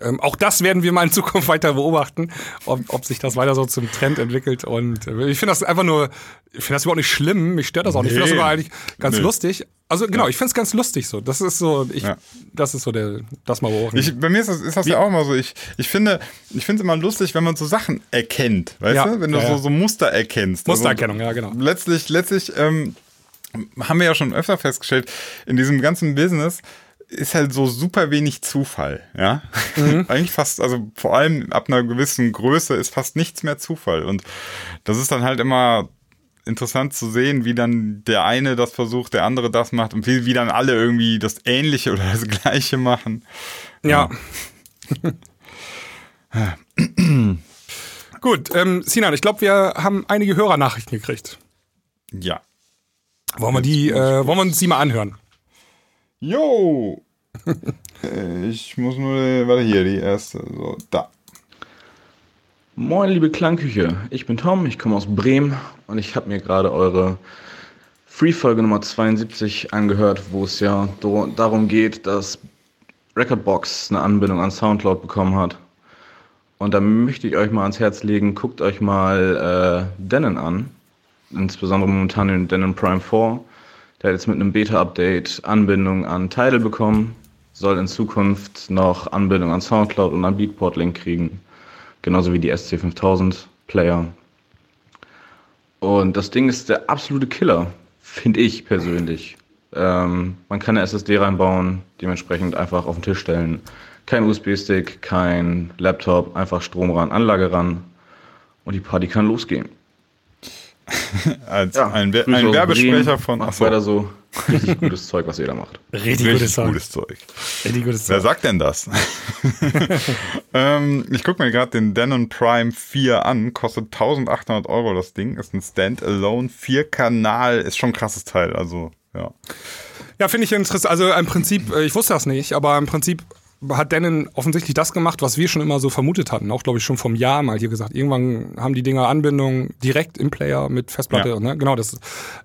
ähm, auch das werden wir mal in Zukunft weiter beobachten, ob, ob sich das weiter so zum Trend entwickelt. Und äh, ich finde das einfach nur, ich finde das überhaupt nicht schlimm, mich stört das auch nicht. Ich finde das Nee. sogar eigentlich ganz Nee. lustig. Also genau, ich finde es ganz lustig so. Das ist so, ich, Ja. das ist so der, das mal beobachten. Ich, bei mir ist das, ist das ja auch immer so. Ich, ich finde ich finde es immer lustig, wenn man so Sachen erkennt. Weißt Ja, du? Wenn du ja, so, ja. so Muster erkennst. Mustererkennung, ja, genau. Also, letztlich, letztlich ähm, haben wir ja schon öfter festgestellt, in diesem ganzen Business ist halt so super wenig Zufall, ja. Mhm. *laughs* Eigentlich fast, also vor allem ab einer gewissen Größe ist fast nichts mehr Zufall. Und das ist dann halt immer interessant zu sehen, wie dann der eine das versucht, der andere das macht und wie, wie dann alle irgendwie das Ähnliche oder das Gleiche machen. Ja. Gut, ähm, Sinan, ich glaube, wir haben einige Hörernachrichten gekriegt. Ja. Wollen wir die, äh, wollen wir uns die mal anhören? Jo! *laughs* Ich muss nur, warte hier, die erste, so, da. Moin, liebe Klangküche. Ich bin Tom, ich komme aus Bremen und ich habe mir gerade eure Free-Folge Nummer 72 angehört, wo es ja darum geht, dass Recordbox eine Anbindung an Soundcloud bekommen hat. Und da möchte ich euch mal ans Herz legen, guckt euch mal äh, Denon an. Insbesondere momentan den Denon Prime 4. Der hat jetzt mit einem Beta-Update Anbindung an Tidal bekommen, soll in Zukunft noch Anbindung an Soundcloud und an Beatport-Link kriegen genauso wie die SC5000 Player. Und das Ding ist der absolute Killer, finde ich persönlich. Ähm, man kann eine SSD reinbauen, dementsprechend einfach auf den Tisch stellen. Kein USB-Stick, kein Laptop, einfach Strom ran, Anlage ran und die Party kann losgehen. *laughs* Als Ja, ein, Wer- Grüße ein Werbesprecher von. Macht weiter so. Richtig gutes *laughs* Zeug, was ihr da macht. Richtig, richtig gutes Zeug. Richtig gutes Wer Zeug. sagt denn das? *laughs* ähm, ich gucke mir gerade den Denon Prime 4 an. Kostet 1800 Euro das Ding. Ist ein Standalone 4-Kanal. Ist schon ein krasses Teil. Also, ja. Ja, finde ich interessant. Also im Prinzip, äh, ich wusste das nicht, aber im Prinzip hat Denon offensichtlich das gemacht, was wir schon immer so vermutet hatten. Auch, glaube ich, schon vom Jahr mal hier gesagt. Irgendwann haben die Dinger Anbindung direkt im Player mit Festplatte. Ja. Ne? Genau das.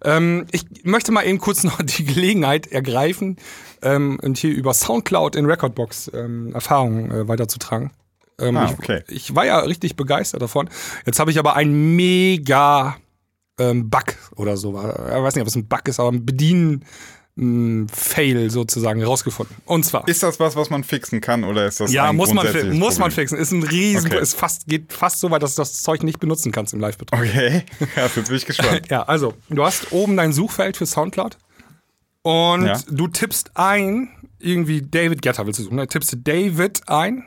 Ähm, ich möchte mal eben kurz *laughs* noch die Gelegenheit ergreifen ähm, und hier über Soundcloud in Recordbox ähm, Erfahrungen äh, weiterzutragen. Ähm, Ah, ich, okay. ich war ja richtig begeistert davon. Jetzt habe ich aber ein mega ähm, Bug oder so. Ich weiß nicht, ob es ein Bug ist, aber ein Bedienen. Fail sozusagen rausgefunden. Und zwar. Ist das was, was man fixen kann oder ist das ja, ein muss man, muss man fixen. Ist ein riesen, Okay. ist fast, geht fast so weit, dass du das Zeug nicht benutzen kannst im Live-Betrieb. Okay, *laughs* ja, jetzt bin ich gespannt. Ja, also, du hast oben dein Suchfeld für Soundcloud und Ja. du tippst ein, irgendwie David Getter willst du suchen, ne? tippst du David ein.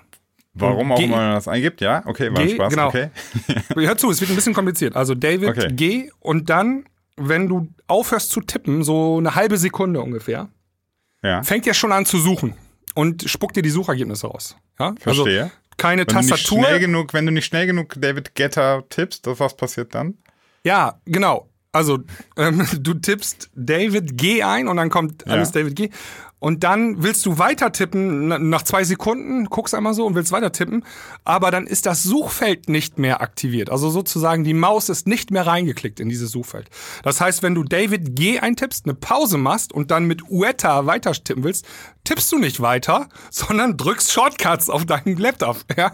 Warum auch immer man das eingibt, ja? Okay, war G, Spaß, genau. okay. *laughs* Hör zu, es wird ein bisschen kompliziert. Also David Okay. G und dann, wenn du aufhörst zu tippen, so eine halbe Sekunde ungefähr, Ja, fängt er schon an zu suchen und spuckt dir die Suchergebnisse raus. Ja? verstehe. Also keine wenn, du nicht Tastatur. schnell genug, wenn du nicht schnell genug David Getter tippst, was passiert dann? Ja, genau. Also ähm, *laughs* du tippst David G ein und dann kommt alles Ja. David G. Und dann willst du weiter tippen, na- nach zwei Sekunden, guckst einmal so und willst weiter tippen, aber dann ist das Suchfeld nicht mehr aktiviert. Also sozusagen die Maus ist nicht mehr reingeklickt in dieses Suchfeld. Das heißt, wenn du David G eintippst, eine Pause machst und dann mit Uetta weiter tippen willst, tippst du nicht weiter, *laughs* sondern drückst Shortcuts auf deinen Laptop. *laughs* Ja?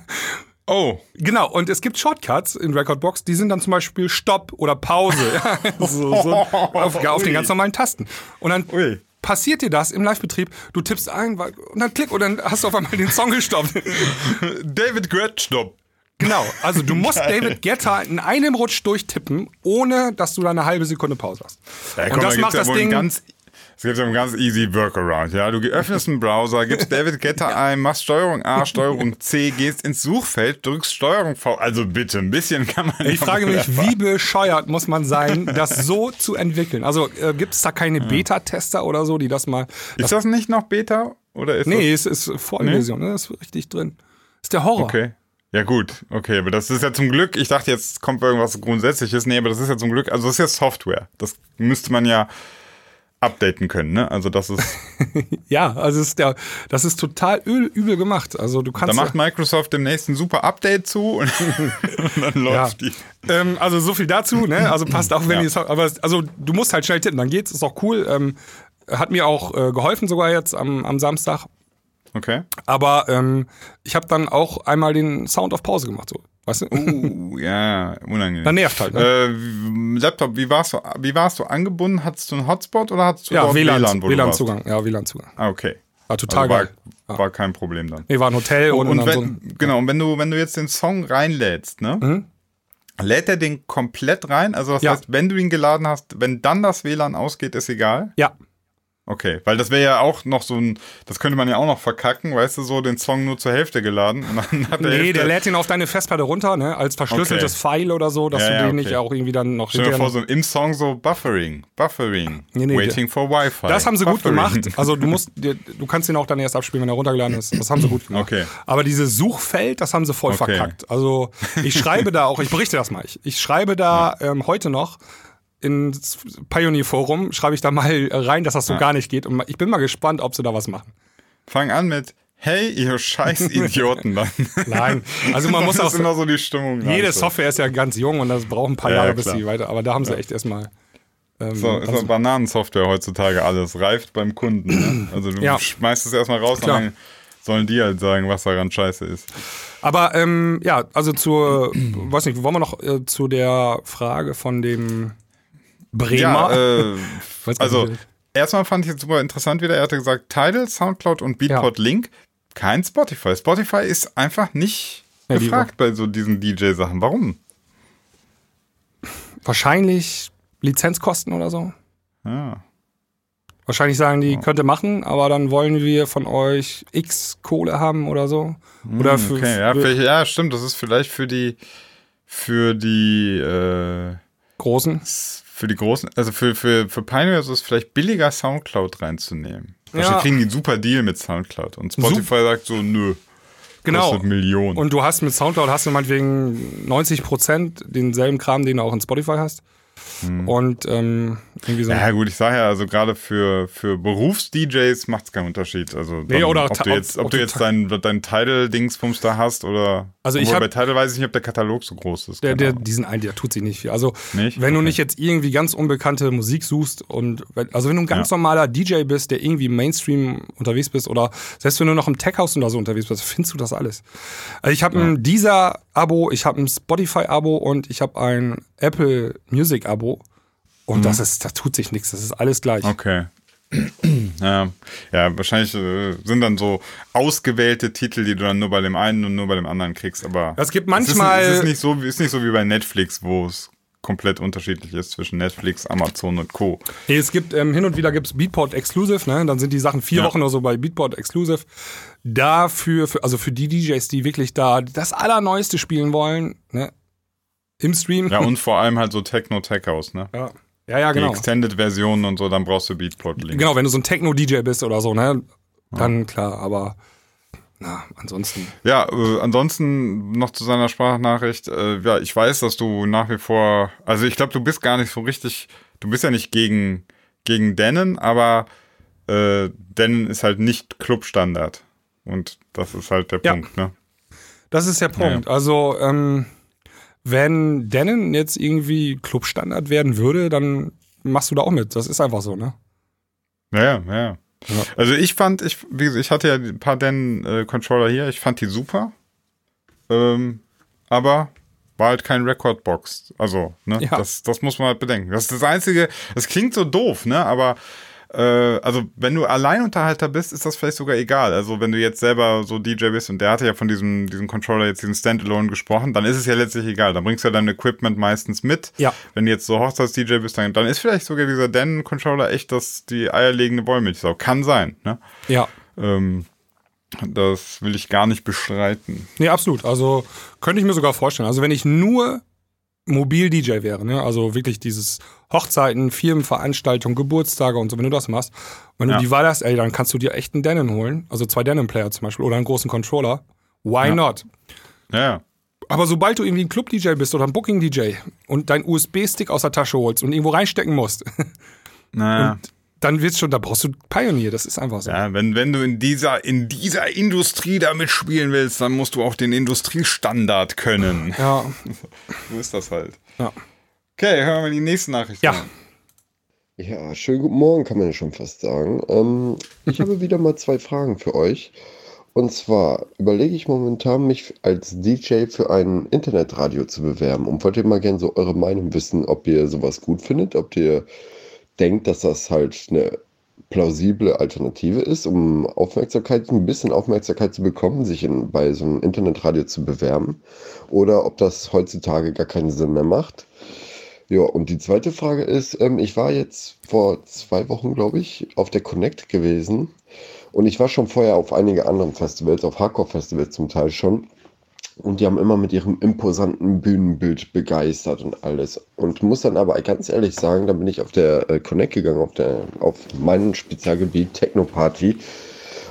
Oh, Genau, und es gibt Shortcuts in Recordbox, die sind dann zum Beispiel Stopp oder Pause. *laughs* Ja, so, so auf, auf den ganz normalen Tasten. Und dann Ui. Passiert dir das im Live-Betrieb, du tippst ein und dann klick und dann hast du auf einmal den Song gestoppt. *laughs* David Gretsch, stopp. genau, also du musst David Guetta in einem Rutsch durchtippen, ohne dass du da eine halbe Sekunde Pause hast. Ja, und komm, das da macht ja das Ding... Ganz, es gibt ja einen ganz easy Workaround. Ja, du öffnest einen Browser, gibst *laughs* David Getter ein, machst Steuerung A, Steuerung C, gehst ins Suchfeld, drückst Steuerung V. Also bitte, ein bisschen kann man. Ich frage mich, wie bescheuert muss man sein, das so zu entwickeln? Also äh, gibt es da keine Beta-Tester oder so, die das mal... Ist das nicht noch Beta? Oder ist Nee, es ist Vollversion, ne? Das ist richtig drin. ist der Horror. das. Okay. Ja, gut, okay, aber das ist ja zum Glück, ich dachte, jetzt kommt irgendwas Grundsätzliches. Nee, aber das ist ja zum Glück, also das ist ja Software. Das müsste man ja updaten können, ne? Also das ist, *laughs* Ja, also ist der, das ist total übel, gemacht. Also du da kannst. macht Microsoft demnächst ein super Update zu und, *laughs* und dann läuft die. ähm, also so viel dazu, ne? Also passt auch, wenn Ja. die aber also du musst halt schnell tippen, dann geht's, ist auch cool. Ähm, hat mir auch äh, geholfen sogar jetzt am, am Samstag. Okay. Aber ähm, ich habe dann auch einmal den Sound auf Pause gemacht, so. Weißt du? Uh, ja, unangenehm. Dann nervt halt, ne? Äh, Laptop, wie warst du, wie warst du angebunden? Hattest du einen Hotspot oder hattest du ja, WLAN, WLAN, warst? WLAN-Zugang. Ja, WLAN-Zugang. Ah, okay. War total Also war, geil. Ja. war kein Problem dann. Nee, war ein Hotel und, Und, so wenn, ein, genau, und wenn du, wenn du jetzt den Song reinlädst, ne? Mhm. Lädt er den komplett rein? Also das Ja. heißt, wenn du ihn geladen hast, wenn dann das WLAN ausgeht, ist egal? Ja, Okay, weil das wäre ja auch noch so ein, das könnte man ja auch noch verkacken, weißt du, so den Song nur zur Hälfte geladen und dann hat der Nee, Hälfte, der lädt ihn auf deine Festplatte runter, ne, als verschlüsseltes File oder so, dass Ja, du ja, den okay. nicht auch irgendwie dann noch Stell dir vor, so im Song so Buffering, Buffering, Nee, nee, waiting for Wi-Fi. Das haben sie gut Buffering. gemacht. Also du musst, du kannst den auch dann erst abspielen, wenn er runtergeladen ist. Das haben sie gut gemacht. Okay. Aber dieses Suchfeld, das haben sie voll Okay. verkackt. Also ich schreibe da auch, ich berichte das mal. Ich, ich schreibe da *laughs* ähm, heute noch ins Pioneer Forum, schreibe ich da mal rein, dass das so gar nicht geht. Und ich bin mal gespannt, ob sie da was machen. Fang an mit, hey, ihr scheiß *laughs* Idioten dann. Nein, also man muss das auch ist immer so die Stimmung. jede so. Software ist ja ganz jung und das braucht ein paar Ja, Jahre, ja, bis sie weiter. Aber da haben sie echt erstmal. Ähm, So, ist ganz- so Bananensoftware heutzutage alles. Reift beim Kunden. Ne? *clears throat* Also du Ja. schmeißt es erstmal raus Klar. und dann sollen die halt sagen, was daran scheiße ist. Aber ähm, ja, also zur, *clears throat* weiß nicht, wollen wir noch äh, zu der Frage von dem Bremer? Ja, äh, *laughs* also nicht, erstmal fand ich jetzt super interessant wieder. Er hatte gesagt, Tidal, Soundcloud und Beatport Link. Kein Spotify. Spotify ist einfach nicht Ja, gefragt bei so diesen DJ-Sachen. Warum? wahrscheinlich Lizenzkosten oder so. Ja. Wahrscheinlich sagen die, könnt ihr machen, aber dann wollen wir von euch X Kohle haben oder so. Oder für, Hm, Okay, ja, für ja, stimmt. Das ist vielleicht für die, für die, äh, Großen. Für die großen, also für, für, für Pioneer ist es vielleicht billiger, Soundcloud reinzunehmen. Ja. kriegen die einen super Deal mit Soundcloud. Und Spotify sagt so, nö. Genau. Kostet Millionen. Und du hast mit Soundcloud hast du meinetwegen 90 Prozent denselben Kram, den du auch in Spotify hast. Und ähm, irgendwie so. Hm. ja gut, ich sage ja, also gerade für, für Berufs-DJs macht es keinen Unterschied. Also Nee, oder ob du jetzt, ob- ob, du jetzt dein, dein Tidal-Dingsbums da hast oder Also ich Obwohl, hab- bei Tidal weiß ich nicht, ob der Katalog so groß ist. Der, der, Ahnung. diesen einen, der tut sich nicht viel. Also, Nicht? wenn du Okay. nicht jetzt irgendwie ganz unbekannte Musik suchst und, also wenn du ein ganz normaler DJ bist, der irgendwie Mainstream unterwegs bist oder selbst wenn du noch im Tech-House oder so unterwegs bist, findest du das alles. Also ich habe ein Deezer-Abo, ich habe ein Spotify-Abo und ich habe ein Apple Music-Abo. Und das ist, da tut sich nichts, das ist alles gleich. Okay. *clears throat* ja. ja, wahrscheinlich äh, sind dann so ausgewählte Titel, die du dann nur bei dem einen und nur bei dem anderen kriegst. Aber Es gibt es manchmal- ist, es ist nicht so, ist nicht so wie bei Netflix, wo es komplett unterschiedlich ist zwischen Netflix, Amazon und Co. Nee, es gibt ähm, hin und wieder gibt's Beatport Exclusive, ne? Dann sind die Sachen vier Ja. Wochen oder so bei Beatport Exclusive. Dafür, für, also für die DJs, die wirklich da das Allerneueste spielen wollen, ne? Im Stream. Ja, und *laughs* vor allem halt so Techno-Tech-House, ne? ja, ja, ja, Die genau. Extended-Versionen und so, dann brauchst du Beatport-Link. Genau, wenn du so ein Techno-DJ bist oder so, ne? Dann klar, aber na, ansonsten. Ja, äh, ansonsten noch zu seiner Sprachnachricht. Äh, ja, ich weiß, dass du nach wie vor, also ich glaube, du bist gar nicht so richtig, du bist ja nicht gegen, gegen Denon, aber äh, Denon ist halt nicht Clubstandard. Und das ist halt der Ja. Punkt, ne? Das ist der Punkt. Also, ähm, wenn Denon jetzt irgendwie Clubstandard werden würde, dann machst du da auch mit. Das ist einfach so, ne? Ja, ja, ja. Also ich fand, ich, wie gesagt, ich hatte ja ein paar Den-Controller hier, ich fand die super. Ähm, aber war halt kein Recordbox. Also, ne, Ja. das, das muss man halt bedenken. Das ist das Einzige, das klingt so doof, ne, aber äh, also wenn du Alleinunterhalter bist, ist das vielleicht sogar egal. Also wenn du jetzt selber so DJ bist und der hatte ja von diesem, diesem Controller jetzt diesen Standalone gesprochen, dann ist es ja letztlich egal. Dann bringst du ja dein Equipment meistens mit. Ja. Wenn du jetzt so Hochzeits-DJ bist, dann, dann ist vielleicht sogar dieser Den-Controller echt das, die eierlegende Wollmilchsau. Kann sein, ne? Ja. Ähm, das will ich gar nicht bestreiten. Nee, absolut. Also könnte ich mir sogar vorstellen. Also wenn ich nur Mobil-DJ wäre, ne? also wirklich dieses Hochzeiten, Firmenveranstaltungen, Geburtstage und so, wenn du das machst, wenn Ja. du die Wahl hast, ey, dann kannst du dir echt einen Denon holen, also zwei Denon-Player zum Beispiel oder einen großen Controller. Why Ja. not? Ja. Aber sobald du irgendwie ein Club-DJ bist oder ein Booking-DJ und deinen USB-Stick aus der Tasche holst und irgendwo reinstecken musst, *laughs* Naja. dann wird's schon, da brauchst du Pioneer, das ist einfach so. Ja, wenn, wenn du in dieser, in dieser Industrie da mitspielen willst, dann musst du auch den Industriestandard können. Ja, *laughs* So ist das halt. ja. Okay, hören wir mal die nächste Nachricht. Ja. an. Ja, schönen guten Morgen, kann man ja schon fast sagen. Ähm, ich *laughs* habe wieder mal zwei Fragen für euch. Und zwar überlege ich momentan, mich als DJ für ein Internetradio zu bewerben und wollte mal gerne so eure Meinung wissen, ob ihr sowas gut findet, ob ihr denkt, dass das halt eine plausible Alternative ist, um Aufmerksamkeit, ein bisschen Aufmerksamkeit zu bekommen, sich in, bei so einem Internetradio zu bewerben, oder ob das heutzutage gar keinen Sinn mehr macht. Ja, und die zweite Frage ist, ähm, ich war jetzt vor zwei Wochen, glaube ich, auf der Connect gewesen und ich war schon vorher auf einige anderen Festivals, auf Hardcore-Festivals zum Teil schon. Und die haben immer mit ihrem imposanten Bühnenbild begeistert und alles. Und muss dann aber ganz ehrlich sagen, da bin ich auf der äh, Connect gegangen, auf, der, auf mein Spezialgebiet Techno-Party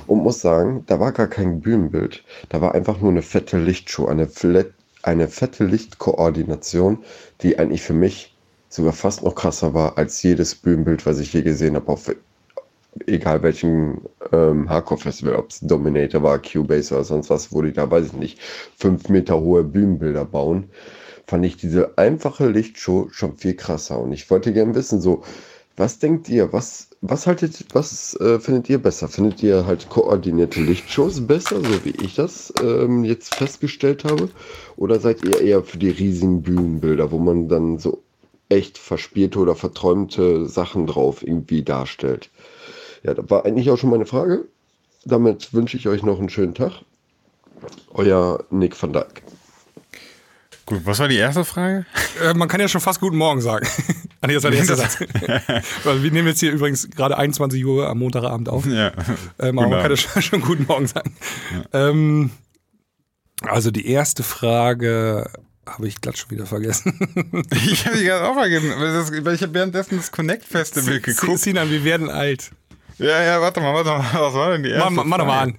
und muss sagen, da war gar kein Bühnenbild. Da war einfach nur eine fette Lichtshow, eine, flat, eine fette Lichtkoordination, die eigentlich für mich sogar fast noch krasser war als jedes Bühnenbild, was ich je gesehen habe, auf egal welchen ähm, Hardcore-Festival, ob es Dominator war, Cubase oder sonst was, wo die da, weiß ich nicht, fünf Meter hohe Bühnenbilder bauen, fand ich diese einfache Lichtshow schon viel krasser. Und ich wollte gerne wissen, so, was denkt ihr, was, was haltet, was äh, findet ihr besser? Findet ihr halt koordinierte Lichtshows besser, so wie ich das ähm, jetzt festgestellt habe? Oder seid ihr eher für die riesigen Bühnenbilder, wo man dann so echt verspielte oder verträumte Sachen drauf irgendwie darstellt? Ja, das war eigentlich auch schon meine Frage. Damit wünsche ich euch noch einen schönen Tag. Euer Nick van Dijk. Gut, was war die erste Frage? Äh, man kann ja schon fast Guten Morgen sagen. *laughs* ah, nee, das war der erste Satz. *laughs* Weil wir nehmen jetzt hier übrigens gerade 21 Uhr am Montagabend auf. Ja. Ähm, aber man Guten kann ja schon, *laughs* schon Guten Morgen sagen. Ähm, also die erste Frage, habe ich glatt schon wieder vergessen. Ich habe die gerade auch vergessen, weil, ich habe währenddessen das Connect Festival geguckt. Sinan, wir werden alt. Ja, ja, warte mal, warte mal. Was war denn die erste Mach, mach doch mal an.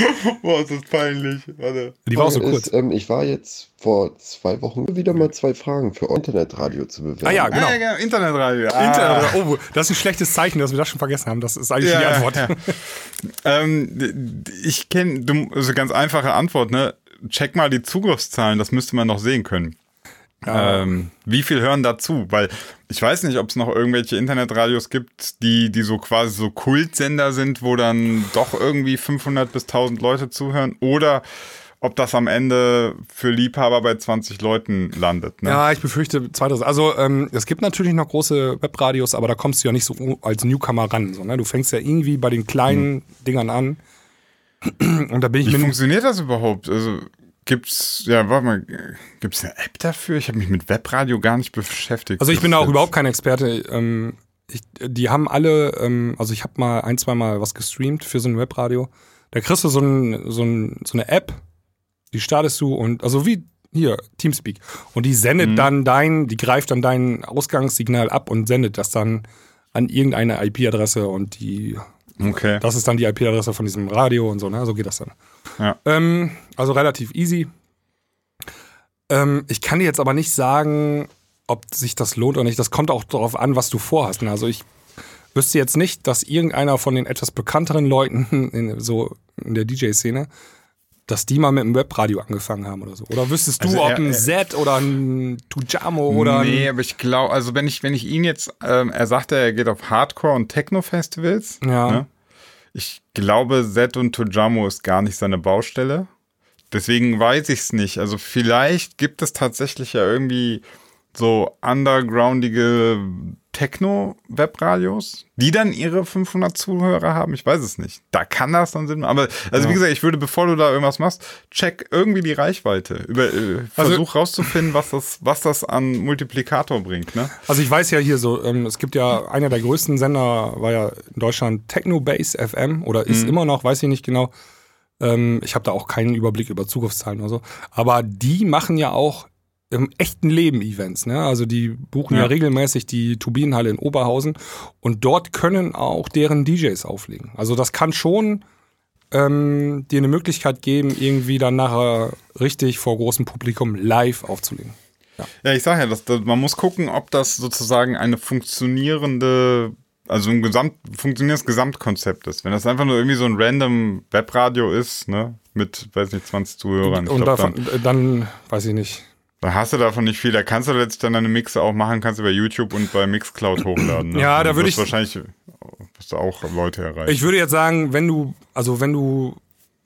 *laughs* Boah, ist das peinlich. Warte. Die war auch so kurz. Ist, ähm, ich war jetzt vor zwei Wochen wieder mal zwei Fragen für Internetradio zu bewerben. Ah ja, genau. Ah, ja, genau. Internetradio. Ah. Internet, oh, das ist ein schlechtes Zeichen, dass wir das schon vergessen haben. Das ist eigentlich Ja, die Antwort. ja. *laughs* ähm, ich kenne, also ganz einfache Antwort, ne? Check mal die Zugriffszahlen, das müsste man noch sehen können. Ähm, wie viel hören dazu? Weil ich weiß nicht, ob es noch irgendwelche Internetradios gibt, die, die so quasi so Kultsender sind, wo dann doch irgendwie 500 bis 1000 Leute zuhören oder ob das am Ende für Liebhaber bei 20 Leuten landet. Ne? Ja, ich befürchte zweiteres. Also ähm, es gibt natürlich noch große Webradios, aber da kommst du ja nicht so als Newcomer ran. So, ne? Du fängst ja irgendwie bei den kleinen Dingern an. *clears throat* Und da bin ich Wie funktioniert das überhaupt? Also gibt's, ja, warte mal, gibt's eine App dafür? Ich habe mich mit Webradio gar nicht beschäftigt. Also ich bin da auch jetzt- überhaupt kein Experte. Ähm, ich, die haben alle, ähm, also ich habe mal ein, zwei Mal was gestreamt für so ein Webradio. Da kriegst du so, ein, so, ein, so eine App, die startest du und, also wie hier, Teamspeak. Und die sendet Mhm. dann dein, die greift dann dein Ausgangssignal ab und sendet das dann an irgendeine IP-Adresse und die, Okay. das ist dann die IP-Adresse von diesem Radio und so, ne? So geht das dann. Ja. Ähm, also relativ easy. Ähm, ich kann dir jetzt aber nicht sagen, ob sich das lohnt oder nicht. Das kommt auch darauf an, was du vorhast. ne? Also ich wüsste jetzt nicht, dass irgendeiner von den etwas bekannteren Leuten *laughs* in, so in der DJ-Szene, dass die mal mit einem Webradio angefangen haben oder so. Oder wüsstest du, Also ob ein er- Z oder ein Tujamo oder nee, aber ich glaube, also wenn ich, wenn ich ihn jetzt, ähm, er sagte, er geht auf Hardcore- und Techno-Festivals. Ja. Ne? Ich glaube, Z und Tojamo ist gar nicht seine Baustelle. Deswegen weiß ich es nicht. Also vielleicht gibt es tatsächlich ja irgendwie so undergroundige Techno-Webradios, die dann ihre 500 Zuhörer haben. Ich weiß es nicht. Da kann das dann Sinn machen. Aber also wie gesagt, ich würde, bevor du da irgendwas machst, check irgendwie die Reichweite. Über, äh, Also- versuch rauszufinden, was das, was das an Multiplikator bringt. Ne? Also ich weiß ja hier so, ähm, es gibt ja einer der größten Sender, war ja in Deutschland Technobase FM oder ist immer noch, weiß ich nicht genau. Ähm, ich habe da auch keinen Überblick über Zugriffszahlen oder so. Aber die machen ja auch im echten Leben Events. Ne? Also die buchen ja. Ja. regelmäßig die Turbinenhalle in Oberhausen und dort können auch deren DJs auflegen. Also das kann schon ähm, dir eine Möglichkeit geben, irgendwie dann nachher richtig vor großem Publikum live aufzulegen. Ja, ich sage ja, dass, dass, man muss gucken, ob das sozusagen eine funktionierende, also ein gesamt, funktionierendes Gesamtkonzept ist. Wenn das einfach nur irgendwie so ein random Webradio ist, ne, mit, weiß nicht, 20 Zuhörern, ich und glaub, davon, dann, dann, weiß ich nicht. Dann hast du davon nicht viel. Da kannst du letztlich dann deine Mixe auch machen, kannst du bei YouTube und bei Mixcloud hochladen. Ne? Ja, da würde ich- wahrscheinlich wirst du auch Leute erreichen. Ich würde jetzt sagen, wenn du, also wenn du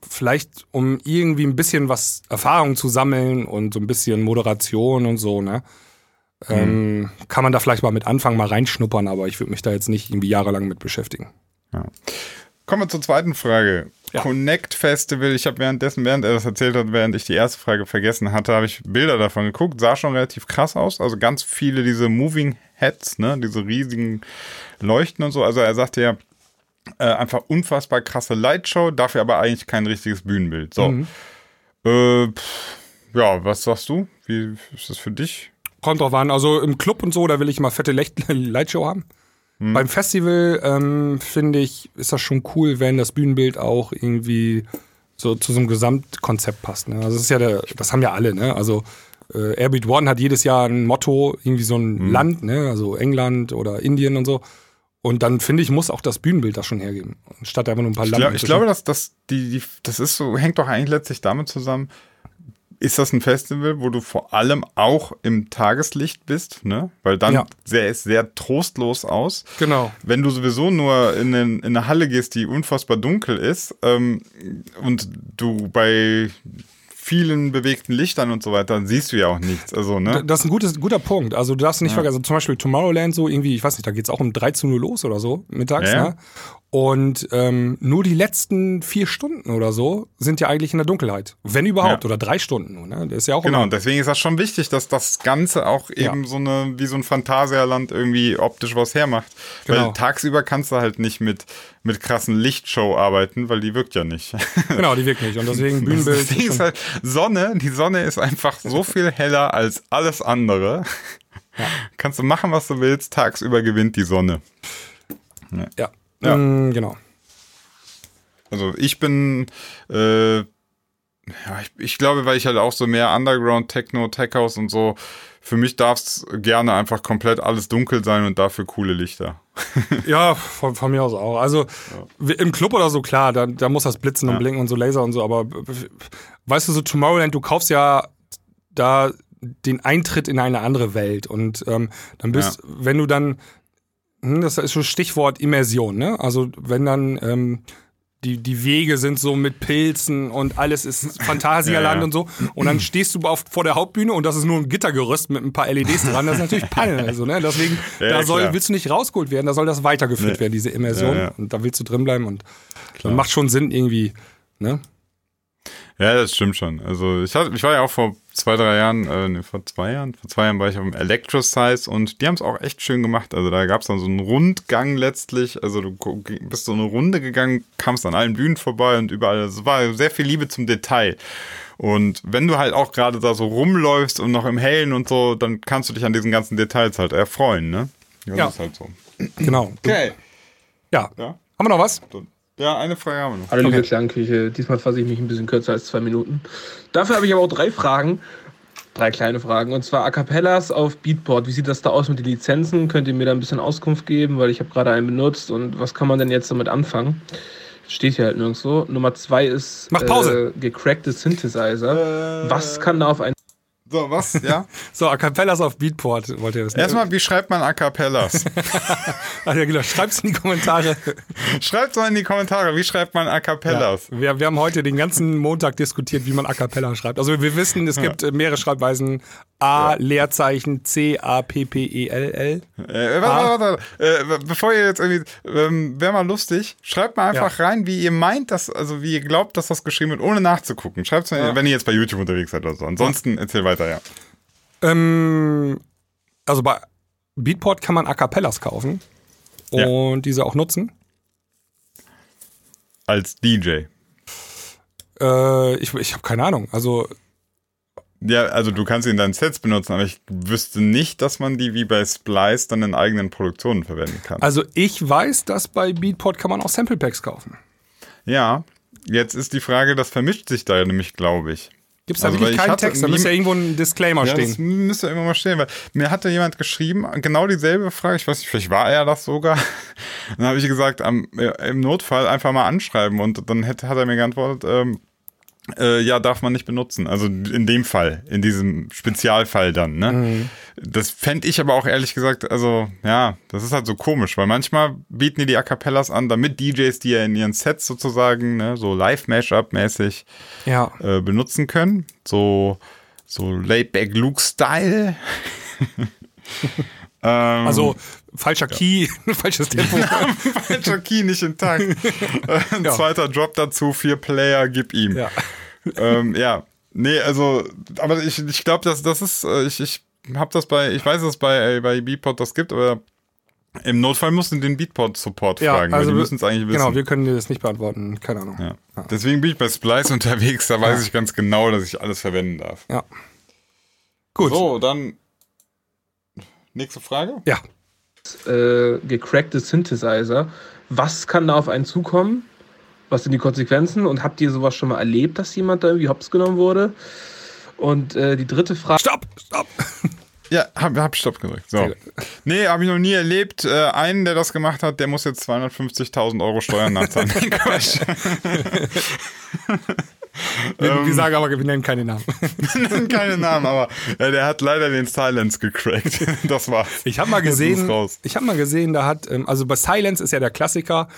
vielleicht, um irgendwie ein bisschen was Erfahrung zu sammeln und so ein bisschen Moderation und so, ne, ähm, kann man da vielleicht mal mit anfangen, mal reinschnuppern, aber ich würde mich da jetzt nicht irgendwie jahrelang mit beschäftigen. Kommen wir zur zweiten Frage. Ja. Connect Festival, ich habe währenddessen, während er das erzählt hat, während ich die erste Frage vergessen hatte, habe ich Bilder davon geguckt, sah schon relativ krass aus. Also ganz viele diese Moving Heads, ne, diese riesigen Leuchten und so. Also er sagte ja, äh, einfach unfassbar krasse Lightshow, dafür aber eigentlich kein richtiges Bühnenbild. So. Äh, pff, ja, was sagst du? Wie ist das für dich? Kommt drauf an, also im Club und so, da will ich mal fette *laughs* Lightshow haben. Beim Festival ähm, finde ich, ist das schon cool, wenn das Bühnenbild auch irgendwie so zu so einem Gesamtkonzept passt. Ne? Also das ist ja der, das haben ja alle, ne? Also äh, Airbeat One hat jedes Jahr ein Motto, irgendwie so ein Land, ne? Also England oder Indien und so. Und dann finde ich, muss auch das Bühnenbild das schon hergeben. Statt einfach nur ein paar Ich, Lampen. glaub, ich glaube, dass das die, die das ist so hängt doch eigentlich letztlich damit zusammen. Ist das ein Festival, wo du vor allem auch im Tageslicht bist, ne? Weil dann Ja. sähe es sehr trostlos aus. Genau. Wenn du sowieso nur in, den, in eine Halle gehst, die unfassbar dunkel ist, ähm, und du bei vielen bewegten Lichtern und so weiter, dann siehst du ja auch nichts. Also, ne? Das ist ein gutes, guter Punkt. Also du darfst nicht vergessen, also zum Beispiel Tomorrowland so irgendwie, ich weiß nicht, da geht's auch um 13 Uhr los oder so, mittags, Ja, ja. ne? Und ähm, nur die letzten vier Stunden oder so sind ja eigentlich in der Dunkelheit. Wenn überhaupt, Ja. oder drei Stunden nur, ne? Das ist ja auch Genau, und deswegen ist das schon wichtig, dass das Ganze auch Ja. eben so eine, wie so ein Phantasialand irgendwie optisch was hermacht. Genau. Weil tagsüber kannst du halt nicht mit, mit krassen Lichtshow arbeiten, weil die wirkt ja nicht. *laughs* Genau, die wirkt nicht. Und deswegen Das *laughs* Bühnenbild. Ding ist halt, Sonne, die Sonne ist einfach so viel heller als alles andere. Kannst du machen, was du willst, tagsüber gewinnt die Sonne. ja. Ja. Mm, genau. Also ich bin, äh, ja, ich, ich glaube, weil ich halt auch so mehr Underground, Techno, Tech House und so, für mich darf es gerne einfach komplett alles dunkel sein und dafür coole Lichter. *laughs* Ja, von, von mir aus auch. Also w- im Club oder so, klar, da, da muss das blitzen und Ja. blinken und so Laser und so, aber weißt du, so Tomorrowland, du kaufst ja da den Eintritt in eine andere Welt und ähm, dann bist, wenn du dann, hm, das ist schon Stichwort Immersion, ne? Also wenn dann ähm, die, die Wege sind so mit Pilzen und alles ist *laughs* Phantasialand Ja, ja. und so. Und dann stehst du auf, vor der Hauptbühne und das ist nur ein Gittergerüst mit ein paar LEDs dran. Das ist natürlich *laughs* Panne. Also, ne? Deswegen, Ja, da soll, klar. willst du nicht rausgeholt werden, da soll das weitergeführt Nee. werden, diese Immersion. Und da willst du drin bleiben und macht schon Sinn irgendwie. Ne? Ja, das stimmt schon. Also ich, hatte, ich war ja auch vor zwei, drei Jahren, äh, nee, vor zwei Jahren, vor zwei Jahren war ich auf dem Electro-Size und die haben es auch echt schön gemacht. Also da gab es dann so einen Rundgang letztlich. Also du bist so eine Runde gegangen, kamst an allen Bühnen vorbei und überall. Also Es war sehr viel Liebe zum Detail. Und wenn du halt auch gerade da so rumläufst und noch im Hellen und so, dann kannst du dich an diesen ganzen Details halt erfreuen, ne? Das Ja. ist halt so. Genau. Okay. Ja. Ja. Haben wir noch was? Ja, eine Frage haben wir noch. Hallo liebe Okay. Klangküche, diesmal fasse ich mich ein bisschen kürzer als zwei Minuten. Dafür habe ich aber auch drei Fragen, drei kleine Fragen. Und zwar A Cappellas auf Beatport. Wie sieht das da aus mit den Lizenzen? Könnt ihr mir da ein bisschen Auskunft geben? Weil ich habe gerade einen benutzt und was kann man denn jetzt damit anfangen? Steht hier halt nirgendwo. Nummer zwei ist Mach Pause. Äh, gecrackte Synthesizer. was kann da auf ein So, was? Ja? *laughs* So, A Cappellas auf Beatport wollt ihr wissen. Erstmal, wie schreibt man A Cappellas? *laughs* Ja, genau. Schreibt's in die Kommentare. *laughs* Schreibt mal in die Kommentare, wie schreibt man A Cappellas? Wir, wir haben heute den ganzen Montag diskutiert, wie man A Cappella schreibt. Also wir wissen, es gibt äh, mehrere Schreibweisen. A, Leerzeichen, C, A, P, P, E, L, L. Äh, warte, warte, warte. Äh, bevor ihr jetzt irgendwie, ähm, wäre mal lustig, schreibt mal einfach rein, wie ihr meint, dass, also wie ihr glaubt, dass das geschrieben wird, ohne nachzugucken. Schreibt mal, wenn ihr jetzt bei YouTube unterwegs seid oder so. Ansonsten erzähl weiter, ja. Ähm, also bei Beatport kann man A Cappellas kaufen Ja. und diese auch nutzen. Als DJ. Äh, ich ich habe keine Ahnung. Also Ja, also du kannst sie in deinen Sets benutzen, aber ich wüsste nicht, dass man die wie bei Splice dann in eigenen Produktionen verwenden kann. Also ich weiß, dass bei Beatport kann man auch Sample Packs kaufen. ja, jetzt ist die Frage, das vermischt sich da ja nämlich, glaube ich. Gibt es da Also, wirklich ich keinen hatte Text? Da müsste ja irgendwo ein Disclaimer Ja, das stehen. müsste irgendwo mal stehen, weil mir hatte jemand geschrieben, genau dieselbe Frage, ich weiß nicht, vielleicht war er das sogar. *laughs* Dann habe ich gesagt, am, im Notfall einfach mal anschreiben und dann hätte, hat er mir geantwortet, ähm, äh, ja, darf man nicht benutzen. Also in dem Fall, in diesem Spezialfall dann, ne? Mhm. Das fände ich aber auch ehrlich gesagt, also ja, das ist halt so komisch, weil manchmal bieten die die A Cappellas an, damit DJs, die ja in ihren Sets sozusagen, ne, so Live-Mashup-mäßig Ja. äh, benutzen können. So, so Laidback Luke-Style. *laughs* ähm, Also falscher Key, *laughs* falsches Tempo. falscher Key nicht intakt. *laughs* Äh, Ein Ja. zweiter Drop dazu, vier Player, gib ihm. ja. ähm, ja. Nee, also, aber ich, ich glaube, das, das ist, äh, ich, ich hab das bei, ich weiß, dass es bei, äh, bei Beatport das gibt, aber im Notfall musst du den Beatport-Support Ja, fragen, also weil die müssen es eigentlich wissen. Genau, wir können dir das nicht beantworten. Keine Ahnung. ja. Deswegen bin ich bei Splice *laughs* unterwegs, da weiß ich ganz genau, dass ich alles verwenden darf. Ja. Gut. So, dann nächste Frage. Ja. Äh, gecrackte Synthesizer. Was kann da auf einen zukommen? Was sind die Konsequenzen? Und habt ihr sowas schon mal erlebt, dass jemand da irgendwie hops genommen wurde? Und äh, die dritte Frage. Stopp, stopp. *laughs* Ja, hab, hab Stopp gedrückt. So. Nee, habe ich noch nie erlebt. Äh, einen, der das gemacht hat, der muss jetzt 250.000 Euro Steuern nachzahlen. *laughs* Quatsch. *laughs* *laughs* Wir, Ähm. wir sagen aber, wir nennen keine Namen. *laughs* Keine Namen, aber äh, der hat leider den Silence gecrackt. *laughs* Das war's. Ich habe mal gesehen, ich habe mal gesehen, da hat, ähm, also bei Silence ist ja der Klassiker,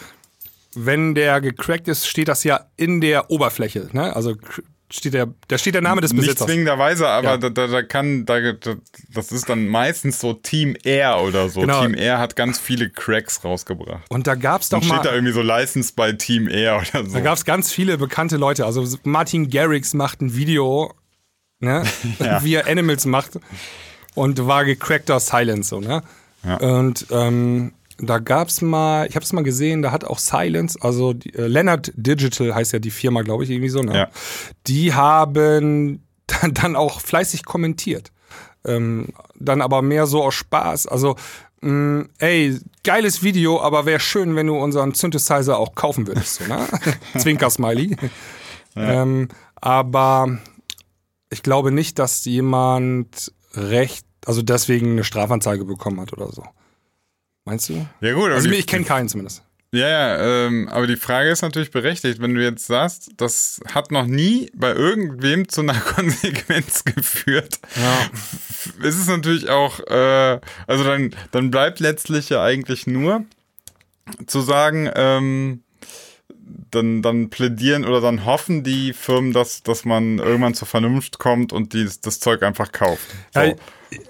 wenn der gecrackt ist, steht das ja in der Oberfläche. Ne? Also steht der, da steht der Name des Nicht Besitzers. zwingenderweise, aber Ja. da, da, da kann, da, da, das ist dann meistens so Team Air oder so. Genau. Team Air hat ganz viele Cracks rausgebracht. Und da gab es doch Dann steht da mal, irgendwie so License bei Team Air oder so. da gab es ganz viele bekannte Leute. Also Martin Garrix macht ein Video, ne? *laughs* Ja. wie er Animals macht und war gecrackter Silence so, ne? Ja. Und ähm, da gab's mal, ich habe es mal gesehen, da hat auch Silence, also die, äh, Leonard Digital heißt ja die Firma, glaube ich, irgendwie so, ne? Ja. Die haben *laughs* dann, dann auch fleißig kommentiert. Ähm, dann aber mehr so aus Spaß. Also, mh, ey, geiles Video, aber wäre schön, wenn du unseren Synthesizer auch kaufen würdest, so, ne? *laughs* Zwinker-Smiley. Ähm, aber ich glaube nicht, dass jemand recht, also deswegen eine Strafanzeige bekommen hat oder so. Meinst du? Ja gut, Also die- ich kenne keinen zumindest. Ja, ja, ähm, aber die Frage ist natürlich berechtigt, wenn du jetzt sagst, das hat noch nie bei irgendwem zu einer *laughs* Konsequenz geführt. Ja. Ist es natürlich auch, äh, also dann, dann bleibt letztlich ja eigentlich nur zu sagen, ähm, dann, dann plädieren oder dann hoffen die Firmen, dass, dass man irgendwann zur Vernunft kommt und die, das Zeug einfach kauft. So. Ja,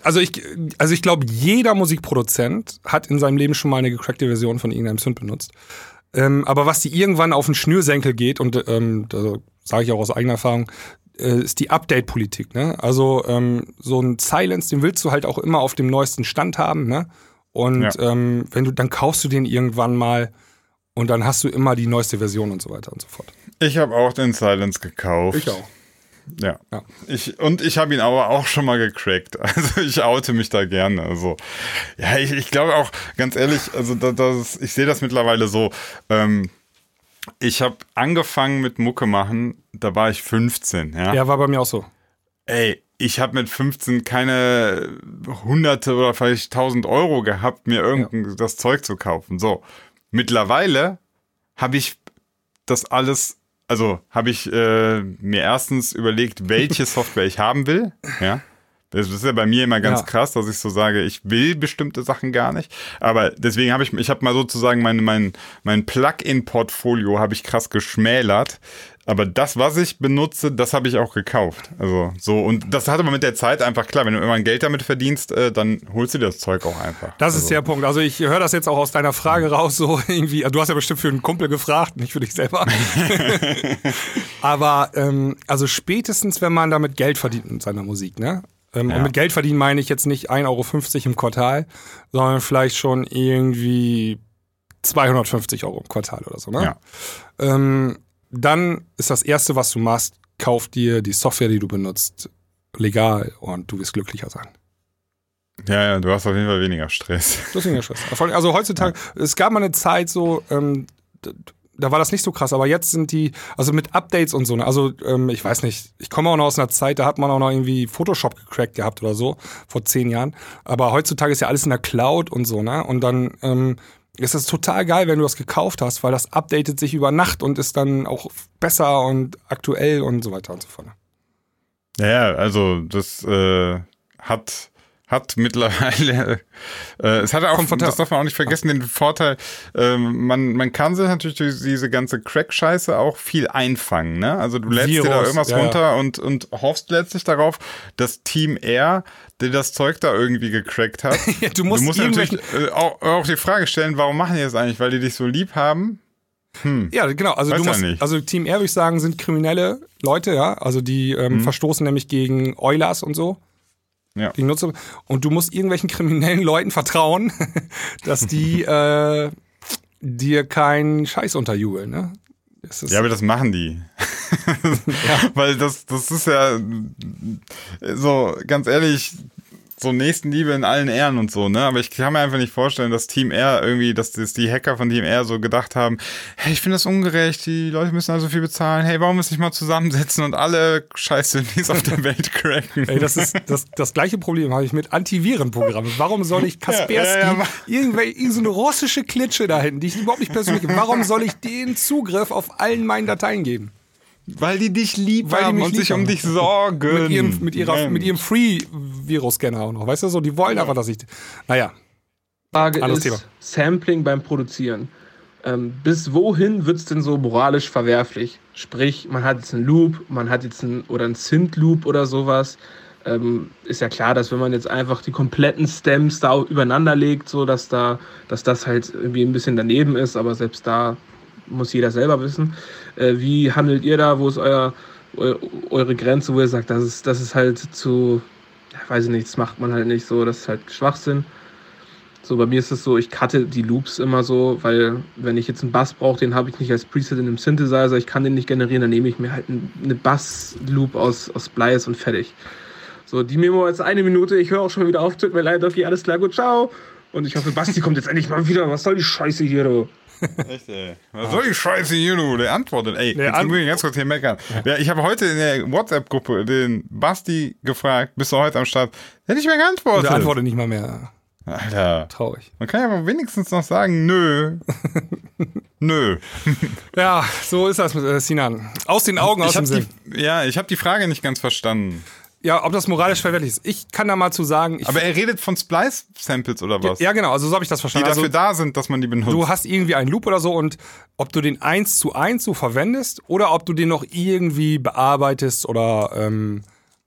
also ich, also ich glaube, jeder Musikproduzent hat in seinem Leben schon mal eine gecrackte Version von irgendeinem Synth benutzt. Ähm, aber was die irgendwann auf den Schnürsenkel geht, und ähm, da sage ich auch aus eigener Erfahrung, äh, ist die Update-Politik. Ne? Also ähm, so ein Silence, den willst du halt auch immer auf dem neuesten Stand haben. Ne? Und Ja. ähm, wenn du, dann kaufst du den irgendwann mal und dann hast du immer die neueste Version und so weiter und so fort. Ich habe auch den Silence gekauft. Ich auch. Ja. Ja. Ich, und ich habe ihn aber auch schon mal gecrackt. *laughs* Also ich oute mich da gerne. Also, ja, ich, ich glaube auch, ganz ehrlich, also da, das, ich sehe das mittlerweile so. Ähm, ich habe angefangen mit Mucke machen, da war ich 15, ja. Ja, war bei mir auch so. Ey, ich habe mit 15 keine Hunderte oder vielleicht 1000 Euro gehabt, mir irgendein das Zeug zu kaufen. So, mittlerweile habe ich das alles, also habe ich äh, mir erstens überlegt, welche *laughs* Software ich haben will. Ja. Das ist ja bei mir immer ganz Ja. krass, dass ich so sage, ich will bestimmte Sachen gar nicht. Aber deswegen habe ich, ich habe mal sozusagen mein, mein, mein Plugin-Portfolio habe ich krass geschmälert. Aber das, was ich benutze, das habe ich auch gekauft. Also so, und das hat aber mit der Zeit einfach klar, wenn du immer Geld damit verdienst, äh, dann holst du dir das Zeug auch einfach. Das also, ist der Punkt. Also ich höre das jetzt auch aus deiner Frage raus, so *laughs* irgendwie. Du hast ja bestimmt für einen Kumpel gefragt, nicht für dich selber. *laughs* Aber ähm, also spätestens, wenn man damit Geld verdient mit seiner Musik, ne? Ähm, Ja. Und mit Geld verdienen meine ich jetzt nicht 1,50 Euro im Quartal, sondern vielleicht schon irgendwie 250 Euro im Quartal oder so, ne? Ja. Ähm, dann ist das Erste, was du machst, kauf dir die Software, die du benutzt, legal und du wirst glücklicher sein. Ja, ja, du hast auf jeden Fall weniger Stress. Das ist ja Stress. Also heutzutage, es gab mal eine Zeit so, ähm, da war das nicht so krass, aber jetzt sind die, also mit Updates und so, ne, also ähm, ich weiß nicht, ich komme auch noch aus einer Zeit, da hat man auch noch irgendwie Photoshop gecrackt gehabt oder so, vor zehn Jahren. Aber heutzutage ist ja alles in der Cloud und so, ne? Und dann ähm, ist es total geil, wenn du das gekauft hast, weil das updatet sich über Nacht und ist dann auch besser und aktuell und so weiter und so fort. Ja, also das äh, hat hat mittlerweile, *laughs* äh, es hat auch, das darf man auch nicht vergessen, den Vorteil, ähm, man, man kann sich natürlich durch diese ganze Crack-Scheiße auch viel einfangen, ne? Also du lädst dir da Virus, irgendwas ja, ja. runter und, und hoffst letztlich darauf, dass Team R, der das Zeug da irgendwie gecrackt hat, *laughs* Ja, du musst natürlich irgendwelchen- äh, auch, auch die Frage stellen, warum machen die das eigentlich? Weil die dich so lieb haben? Ja, genau. Also Weiß du ja musst, nicht. also Team R würde ich sagen, sind kriminelle Leute, ja. Also die ähm, Mhm. verstoßen nämlich gegen Eulers und so. Ja. Gegen Nutzer. Und du musst irgendwelchen kriminellen Leuten vertrauen, *laughs* dass die äh, dir keinen Scheiß unterjubeln, ne? Ja, aber das machen die. *laughs* Weil das, das ist ja so, ganz ehrlich, so Nächstenliebe in allen Ehren und so, ne? Aber ich kann mir einfach nicht vorstellen, dass Team R irgendwie, dass das die Hacker von Team R so gedacht haben, hey, ich finde das ungerecht, die Leute müssen also viel bezahlen, hey, warum müssen nicht mal zusammensetzen und alle Scheiße, die es auf der Welt cracken? Ey, das ist das, das gleiche Problem habe ich mit Antivirenprogrammen. Warum soll ich Kaspersky, *laughs* Ja, ja, ja, irgendeine so eine russische Klitsche da hinten, die ich überhaupt nicht persönlich warum soll ich den Zugriff auf allen meinen Dateien geben? Weil die dich lieb Weil die haben mich und lieb sich um haben. dich sorgen. Mit ihrem, mit ihrer, mit ihrem Free-Virus-Scanner auch noch. Weißt du so, die wollen einfach, dass ich. Naja. Frage Anderes ist Thema. Sampling beim Produzieren. Ähm, bis wohin wird es denn so moralisch verwerflich? Sprich, man hat jetzt einen Loop, man hat jetzt einen oder einen Synth-Loop oder sowas. Ähm, ist ja klar, dass wenn man jetzt einfach die kompletten Stems da übereinander legt, so dass da, dass das halt irgendwie ein bisschen daneben ist, aber selbst da muss jeder selber wissen. Äh, wie handelt ihr da? Wo ist euer, eu, eure Grenze, wo ihr sagt, das ist, das ist halt zu, ja, weiß ich nicht, das macht man halt nicht so, das ist halt Schwachsinn. So, bei mir ist es so, ich cutte die Loops immer so, weil wenn ich jetzt einen Bass brauche, den habe ich nicht als Preset in einem Synthesizer, ich kann den nicht generieren, dann nehme ich mir halt eine Bass-Loop aus, aus Splice und fertig. So, die Memo jetzt eine Minute, ich höre auch schon wieder auf, tut mir leid, okay, alles klar, gut, ciao. Und ich hoffe, Basti kommt jetzt endlich mal wieder, was soll die Scheiße hier, du? Echt, ey. Was soll die Scheiße hier, du? Der antwortet, ey. Der jetzt an- muss ich ganz kurz hier meckern. Ja. ich habe heute in der WhatsApp-Gruppe den Basti gefragt, bist du heute am Start? Der hat nicht mehr geantwortet. Der antwortet nicht mal mehr. Alter. Traurig. Man kann ja aber wenigstens noch sagen, nö. *laughs* nö. Ja, so ist das mit äh, Sinan. Aus den Augen, aus Ich dem hab Sinn. die, ja, ich habe die Frage nicht ganz verstanden. Ja, ob das moralisch verwerflich ist. Ich kann da mal zu sagen. Ich Aber er redet von Splice-Samples oder was? ja, genau, also so habe ich das die verstanden. dafür Also, da sind, dass man die benutzt. du hast irgendwie einen Loop oder so und ob du den eins zu eins so verwendest oder ob du den noch irgendwie bearbeitest oder ähm,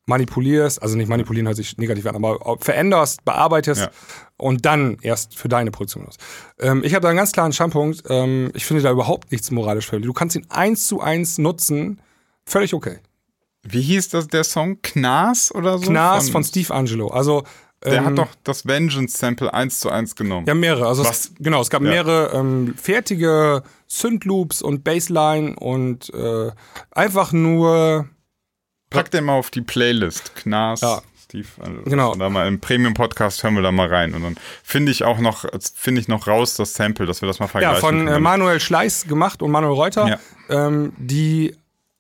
manipulierst, also nicht manipulieren hört sich negativ an, aber veränderst, bearbeitest Ja. und dann erst für deine Produktion aus. Ähm, ich habe da einen ganz klaren Standpunkt. Ähm, ich finde da überhaupt nichts moralisch verwerflich. Du kannst ihn eins zu eins nutzen, völlig okay. Wie hieß das der Song? Knas oder so? Knas von, Steve Angelo. Also Der ähm, hat doch das Vengeance-Sample eins zu eins genommen. Ja, mehrere. Also es, genau, es gab Ja. mehrere ähm, fertige Synth-Loops und Bassline und äh, einfach nur Pack den mal auf die Playlist. Knas. Ja. Steve, also Genau. Da mal im Premium-Podcast hören wir da mal rein. Und dann finde ich auch noch, finde ich noch raus das Sample, dass wir das mal ja, vergleichen von äh, können. Manuel Schleiß gemacht und Manuel Reuter. Ja. Ähm, die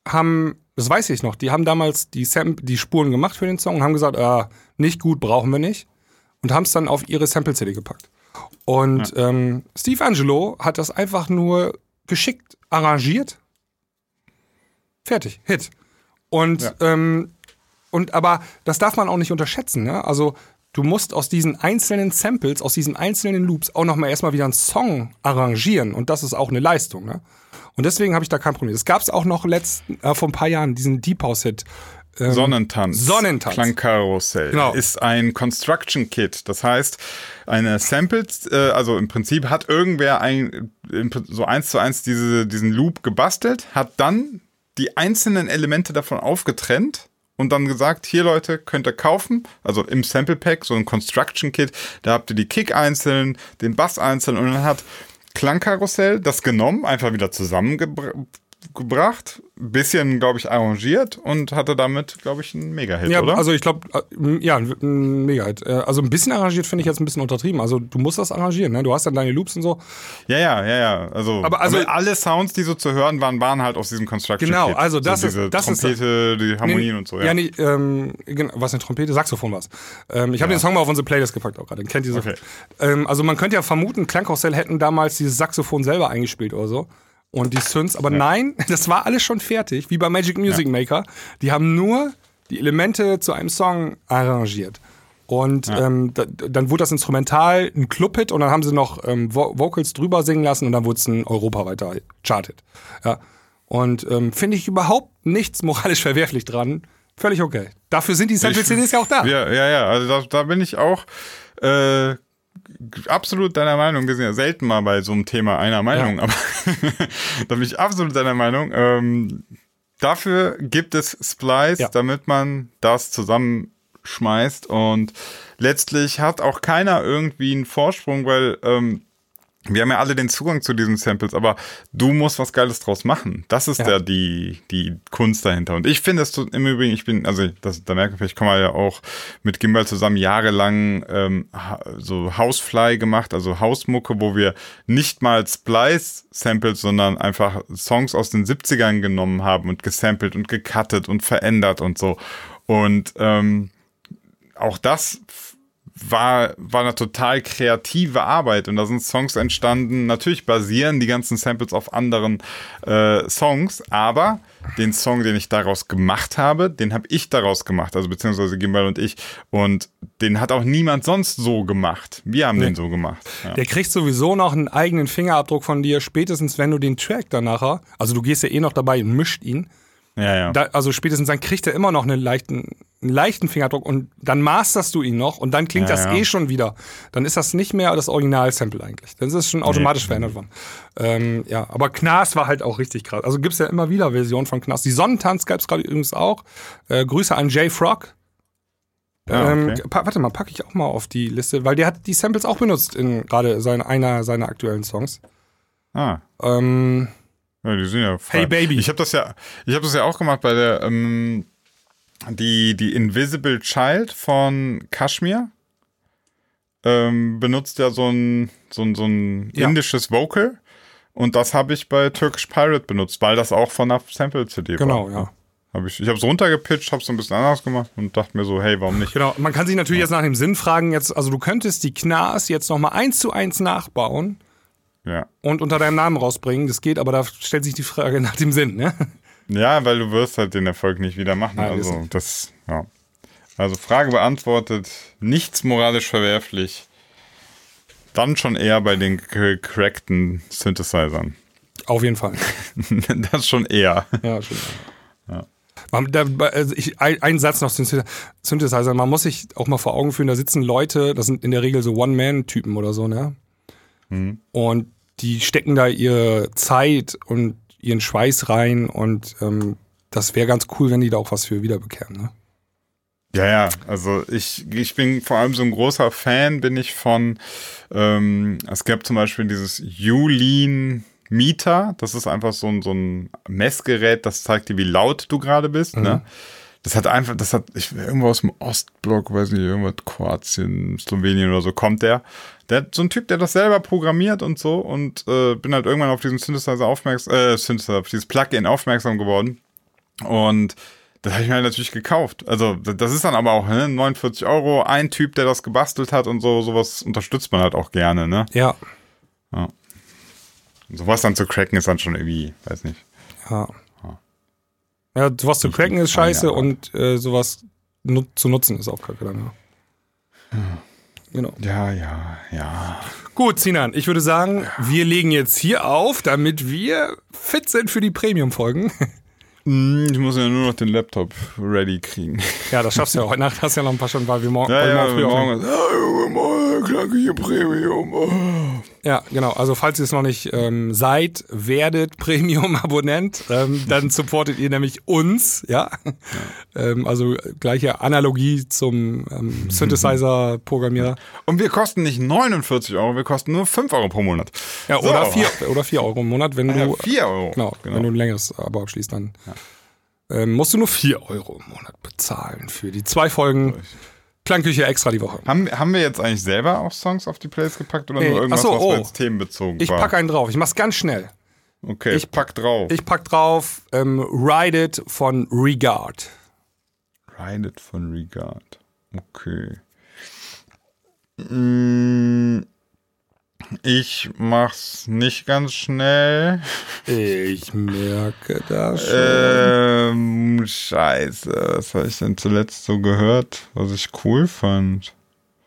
haben, das weiß ich noch, die haben damals die, Sam die Spuren gemacht für den Song und haben gesagt, ah, nicht gut, brauchen wir nicht. Und haben es dann auf ihre Sample-CD gepackt. Und ähm, Steve Angelo hat das einfach nur geschickt arrangiert. Fertig, Hit. Und, Ja. ähm, und aber das darf man auch nicht unterschätzen. Ne? Also du musst aus diesen einzelnen Samples, aus diesen einzelnen Loops auch nochmal erstmal wieder einen Song arrangieren. Und das ist auch eine Leistung. Ne? Und deswegen habe ich da kein Problem. Es gab es auch noch letzten, äh, vor ein paar Jahren, diesen Deep House-Hit. Ähm, Sonnentanz. Sonnentanz. Klangkarussell. Genau. Ist ein Construction Kit. Das heißt, eine Samples, äh, also im Prinzip hat irgendwer ein, so eins zu eins diese, diesen Loop gebastelt, hat dann die einzelnen Elemente davon aufgetrennt und dann gesagt, hier Leute, könnt ihr kaufen, also im Sample Pack, so ein Construction Kit, da habt ihr die Kick einzeln, den Bass einzeln und dann hat Klangkarussell das genommen, einfach wieder zusammengebracht, bisschen, glaube ich, arrangiert und hatte damit, glaube ich, einen Mega-Hit, Ja, oder? also ich glaube, ja, ein Mega-Hit. Äh, Also ein bisschen arrangiert finde ich jetzt ein bisschen untertrieben. Also du musst das arrangieren, ne? Du hast dann deine Loops und so. ja, ja, ja, ja. Also, Aber also- alle Sounds, die so zu hören waren, waren halt aus diesem Construction Genau, Kit. also das so ist- diese das ist- Trompete, die Harmonien Nee, und so, Ja, ja. nee, ähm, genau, was eine Trompete, Saxophon was. Ähm, ich habe den Song mal auf unsere Playlist gepackt auch gerade. Kennt ihr so. Okay. Ähm, also man könnte ja vermuten, Klangkarussell hätten damals dieses Saxophon selber eingespielt oder so. Und die Synths, aber nein, *laughs* das war alles schon fertig, wie bei Magic Music Maker. Die haben nur die Elemente zu einem Song arrangiert. Und ähm, da, dann wurde das Instrumental ein Clubhit und dann haben sie noch ähm, Vo Vocals drüber singen lassen und dann wurde es ein europaweiter Charthit. Ja. Und ähm, finde ich überhaupt nichts moralisch *laughs* verwerflich dran. Völlig okay. Dafür sind die Sample-CDs ja auch da. Ja, ja, ja. Also da, da bin ich auch äh, absolut deiner Meinung. Wir sind ja selten mal bei so einem Thema einer Meinung, aber *laughs* da bin ich absolut deiner Meinung. Ähm, dafür gibt es Splice, Ja. damit man das zusammenschmeißt und letztlich hat auch keiner irgendwie einen Vorsprung, weil ähm, wir haben ja alle den Zugang zu diesen Samples, aber du musst was Geiles draus machen. Das ist Ja. ja die, die Kunst dahinter. Und ich finde es im Übrigen, ich bin, also das, da merke ich, ich komme ja auch mit Gimbal zusammen jahrelang ähm, so Housefly gemacht, also Hausmucke, wo wir nicht mal Splice-Samples, sondern einfach Songs aus den 70ern genommen haben und gesampelt und gecuttet und verändert und so. Und ähm, auch das war, war eine total kreative Arbeit und da sind Songs entstanden. Natürlich basieren die ganzen Samples auf anderen äh, Songs, aber den Song, den ich daraus gemacht habe, den habe ich daraus gemacht, also beziehungsweise Gimbal und ich. Und den hat auch niemand sonst so gemacht. Wir haben den so gemacht. Ja. Der kriegt sowieso noch einen eigenen Fingerabdruck von dir, spätestens wenn du den Track dann nachher, also du gehst ja eh noch dabei und mischt ihn, Ja, ja. da, also spätestens dann kriegt er immer noch einen leichten, einen leichten Fingerabdruck und dann masterst du ihn noch und dann klingt Ja, das ja. eh schon wieder. Dann ist das nicht mehr das Original-Sample eigentlich. Dann ist es schon automatisch verändert worden. Ähm, ja, aber Knas war halt auch richtig krass. Also gibt's ja immer wieder Versionen von Knas. Die Sonnentanz gab's gerade übrigens auch. Äh, Grüße an Jay Frog. Ah, ähm, okay. pa warte mal, packe ich auch mal auf die Liste, weil der hat die Samples auch benutzt in gerade sein, einer seiner aktuellen Songs. Ah, Ähm, ja, die sind ja frei. Hey, Baby. Ich habe das ja, ich habe das ja auch gemacht bei der, ähm, die, die Invisible Child von Kashmir. Ähm, benutzt ja so ein, so ein, so ein Ja. indisches Vocal. Und das habe ich bei Turkish Pirate benutzt, weil das auch von einer Sample-CD war. genau, ja. Hab ich ich habe es runtergepitcht, habe es ein bisschen anders gemacht und dachte mir so, hey, warum nicht? Genau, man kann sich natürlich jetzt nach dem Sinn fragen, jetzt, also du könntest die Knars jetzt nochmal eins zu eins nachbauen Ja. und unter deinem Namen rausbringen. Das geht, aber da stellt sich die Frage nach dem Sinn, ne? Ja, weil du wirst halt den Erfolg nicht wieder machen. Nein, also das, ja. Also Frage beantwortet, nichts moralisch verwerflich. Dann schon eher bei den gecrackten Synthesizern. Auf jeden Fall. *laughs* das schon eher. Ja, schon. Man, da, also ich, ein, ein Satz noch Synth- Synthesizer. Man muss sich auch mal vor Augen führen, da sitzen Leute, das sind in der Regel so One-Man-Typen oder so, ne? Und die stecken da ihre Zeit und ihren Schweiß rein und ähm, das wäre ganz cool, wenn die da auch was für wiederbekämen, ne? Ja, ja, also ich, ich bin vor allem so ein großer Fan, bin ich von, ähm, es gab zum Beispiel dieses Julin Meter, das ist einfach so ein, so ein Messgerät, das zeigt dir, wie laut du gerade bist, ne? Das hat einfach, das hat, ich irgendwo aus dem Ostblock, weiß nicht, irgendwas Kroatien, Slowenien oder so, kommt der. Der hat so ein Typ, der das selber programmiert und so und äh, bin halt irgendwann auf diesen Synthesizer aufmerksam, äh, Synthesizer, auf dieses Plugin aufmerksam geworden. Und das habe ich mir halt natürlich gekauft. Also, das ist dann aber auch ne, 49 Euro, ein Typ, der das gebastelt hat und so, sowas unterstützt man halt auch gerne, ne? Ja. Und sowas dann zu cracken ist dann schon irgendwie, weiß nicht. Ja. Ja, sowas zu cracken ist scheiße und äh, sowas nu zu nutzen ist auch kacke dann, ja. Genau. Ja, ja, ja. Gut, Sinan, ich würde sagen, wir legen jetzt hier auf, damit wir fit sind für die Premium-Folgen. Hm, Ich muss ja nur noch den Laptop ready kriegen. Ja, das schaffst du ja *laughs* heute Nacht, hast ja noch ein paar Stunden, weil wir morgen, Ja, ja, morgen früh morgen. Ah, Junge, morgen, klackige Premium. Oh. Ja, genau. Also falls ihr es noch nicht ähm, seid, werdet *laughs* Premium-Abonnent. Ähm, dann supportet ihr nämlich uns, ja. Ähm, also gleiche Analogie zum ähm, Synthesizer-Programmierer. Und wir kosten nicht 49 Euro, wir kosten nur 5 Euro pro Monat. Ja, So. oder, vier, oder vier Euro im Monat, wenn Ja, du 4 Euro. Genau, wenn du ein längeres Abo abschließt, dann ähm, musst du nur 4 Euro im Monat bezahlen für die zwei Folgen Klangküche extra die Woche. Haben, haben wir jetzt eigentlich selber auch Songs auf die Playlist gepackt oder Nee, nur irgendwas, so, was oh. jetzt themenbezogen Ich war? packe einen drauf. Ich mach's ganz schnell. okay, ich pack drauf. Ich pack drauf ähm, Ride It von Regard. Ride It von Regard. Okay. Mm, Ich mach's nicht ganz schnell. Ich merke das schon. Ähm, scheiße. Was habe ich denn zuletzt so gehört, was ich cool fand?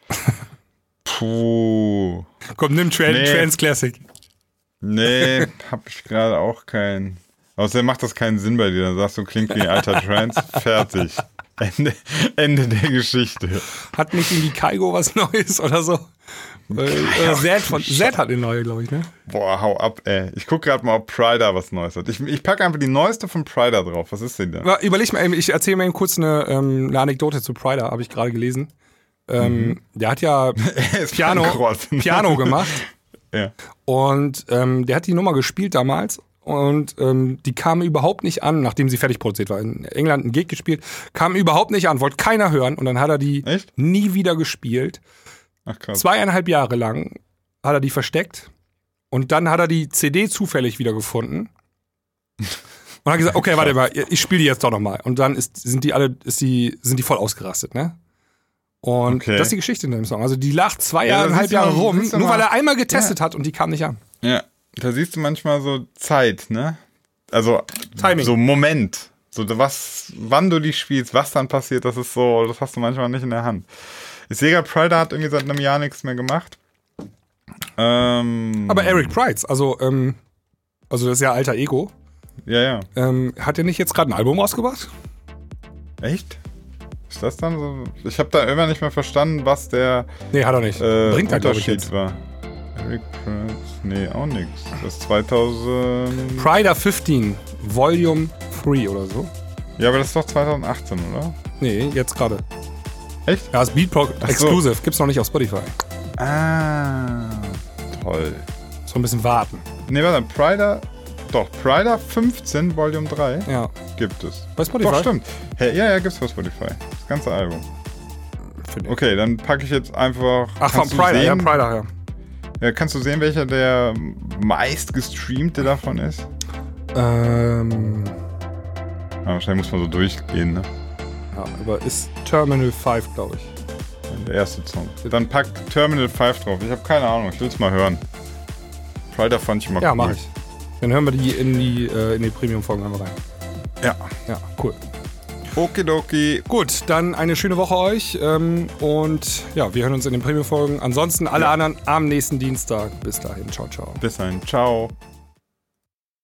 *laughs* Puh. Komm, nimm Tran nee. Trans Classic. Nee, *laughs* hab ich gerade auch keinen. Außerdem macht das keinen Sinn bei dir. Dann sagst du, klingt wie ein alter Trance. *laughs* Fertig. Ende, Ende der Geschichte. Hat nicht irgendwie Kaigo was Neues oder so? Weil, äh, Zed, von, Zed hat eine neue, glaube ich, ne? Boah, hau ab, ey. Ich gucke gerade mal, ob Prider was Neues hat. Ich, ich packe einfach die neueste von Prider drauf. Was ist denn da? Überleg mal, eben, ich erzähle mal eben kurz eine, ähm, eine Anekdote zu Prider, habe ich gerade gelesen. Ähm, Der hat ja *laughs* Piano, bankrott. *laughs* Piano gemacht Ja. und ähm, der hat die Nummer gespielt damals und ähm, die kam überhaupt nicht an, nachdem sie fertig produziert war. In England ein Gig gespielt, kam überhaupt nicht an, wollte keiner hören und dann hat er die Echt? nie wieder gespielt. Ach krass. Zweieinhalb Jahre lang hat er die versteckt und dann hat er die CD zufällig wieder gefunden und hat gesagt, okay, warte mal, ich spiele die jetzt doch nochmal. Und dann ist, sind die alle, ist die, sind die voll ausgerastet, ne? Und Okay. das ist die Geschichte in dem Song. Also die lacht zwei Ja, Jahre, halb mal- rum, nur mal- weil er einmal getestet hat und die kam nicht an. Ja, da siehst du manchmal so Zeit, ne? Also Timing. so Moment. So was, wann du die spielst, was dann passiert, das ist so, das hast du manchmal nicht in der Hand. Ich sehe gerade, Prider hat irgendwie seit einem Jahr nichts mehr gemacht. Ähm, Aber Eric Price, also, ähm, also das ist ja alter Ego, Ja, ja. ähm, hat er nicht jetzt gerade ein Album rausgebracht? Echt? Ist das dann so? Ich habe da immer nicht mehr verstanden, was der Nee, hat er nicht. äh, Bringt er, ich, Unterschied jetzt. war. Eric Price? Nee, auch nichts. Das ist 2000. Prider 15, Volume 3 oder so. Ja, aber das ist doch 2018, oder? Nee, jetzt gerade. Echt? Ja, ist Beatport so. Exclusive. Gibt's noch nicht auf Spotify. Ah, toll. So ein bisschen warten. Ne, warte, Prider, doch, Prider 15 Volume 3 Ja. gibt es. Bei Spotify? Doch, stimmt. Hey, ja, ja, gibt's bei Spotify. Das ganze Album. Finde ich. Okay, dann packe ich jetzt einfach. Ach, von Prider, ja, Prider, ja. ja. Kannst du sehen, welcher der meist gestreamte davon ist? Ähm, Ja, wahrscheinlich muss man so durchgehen, ne? Ja, aber ist Terminal 5, glaube ich. Der erste Song. Dann pack Terminal 5 drauf. Ich habe keine Ahnung, ich will's mal hören. Prider fand ich immer Ja, cool. mache ich. Dann hören wir die in die, äh, in die Premium-Folgen einmal rein. Ja. Ja, cool. Okidoki. Gut, dann eine schöne Woche euch ähm, und ja, wir hören uns in den Premium-Folgen. Ansonsten alle Ja. anderen am nächsten Dienstag. Bis dahin, ciao, ciao. Bis dahin. Ciao.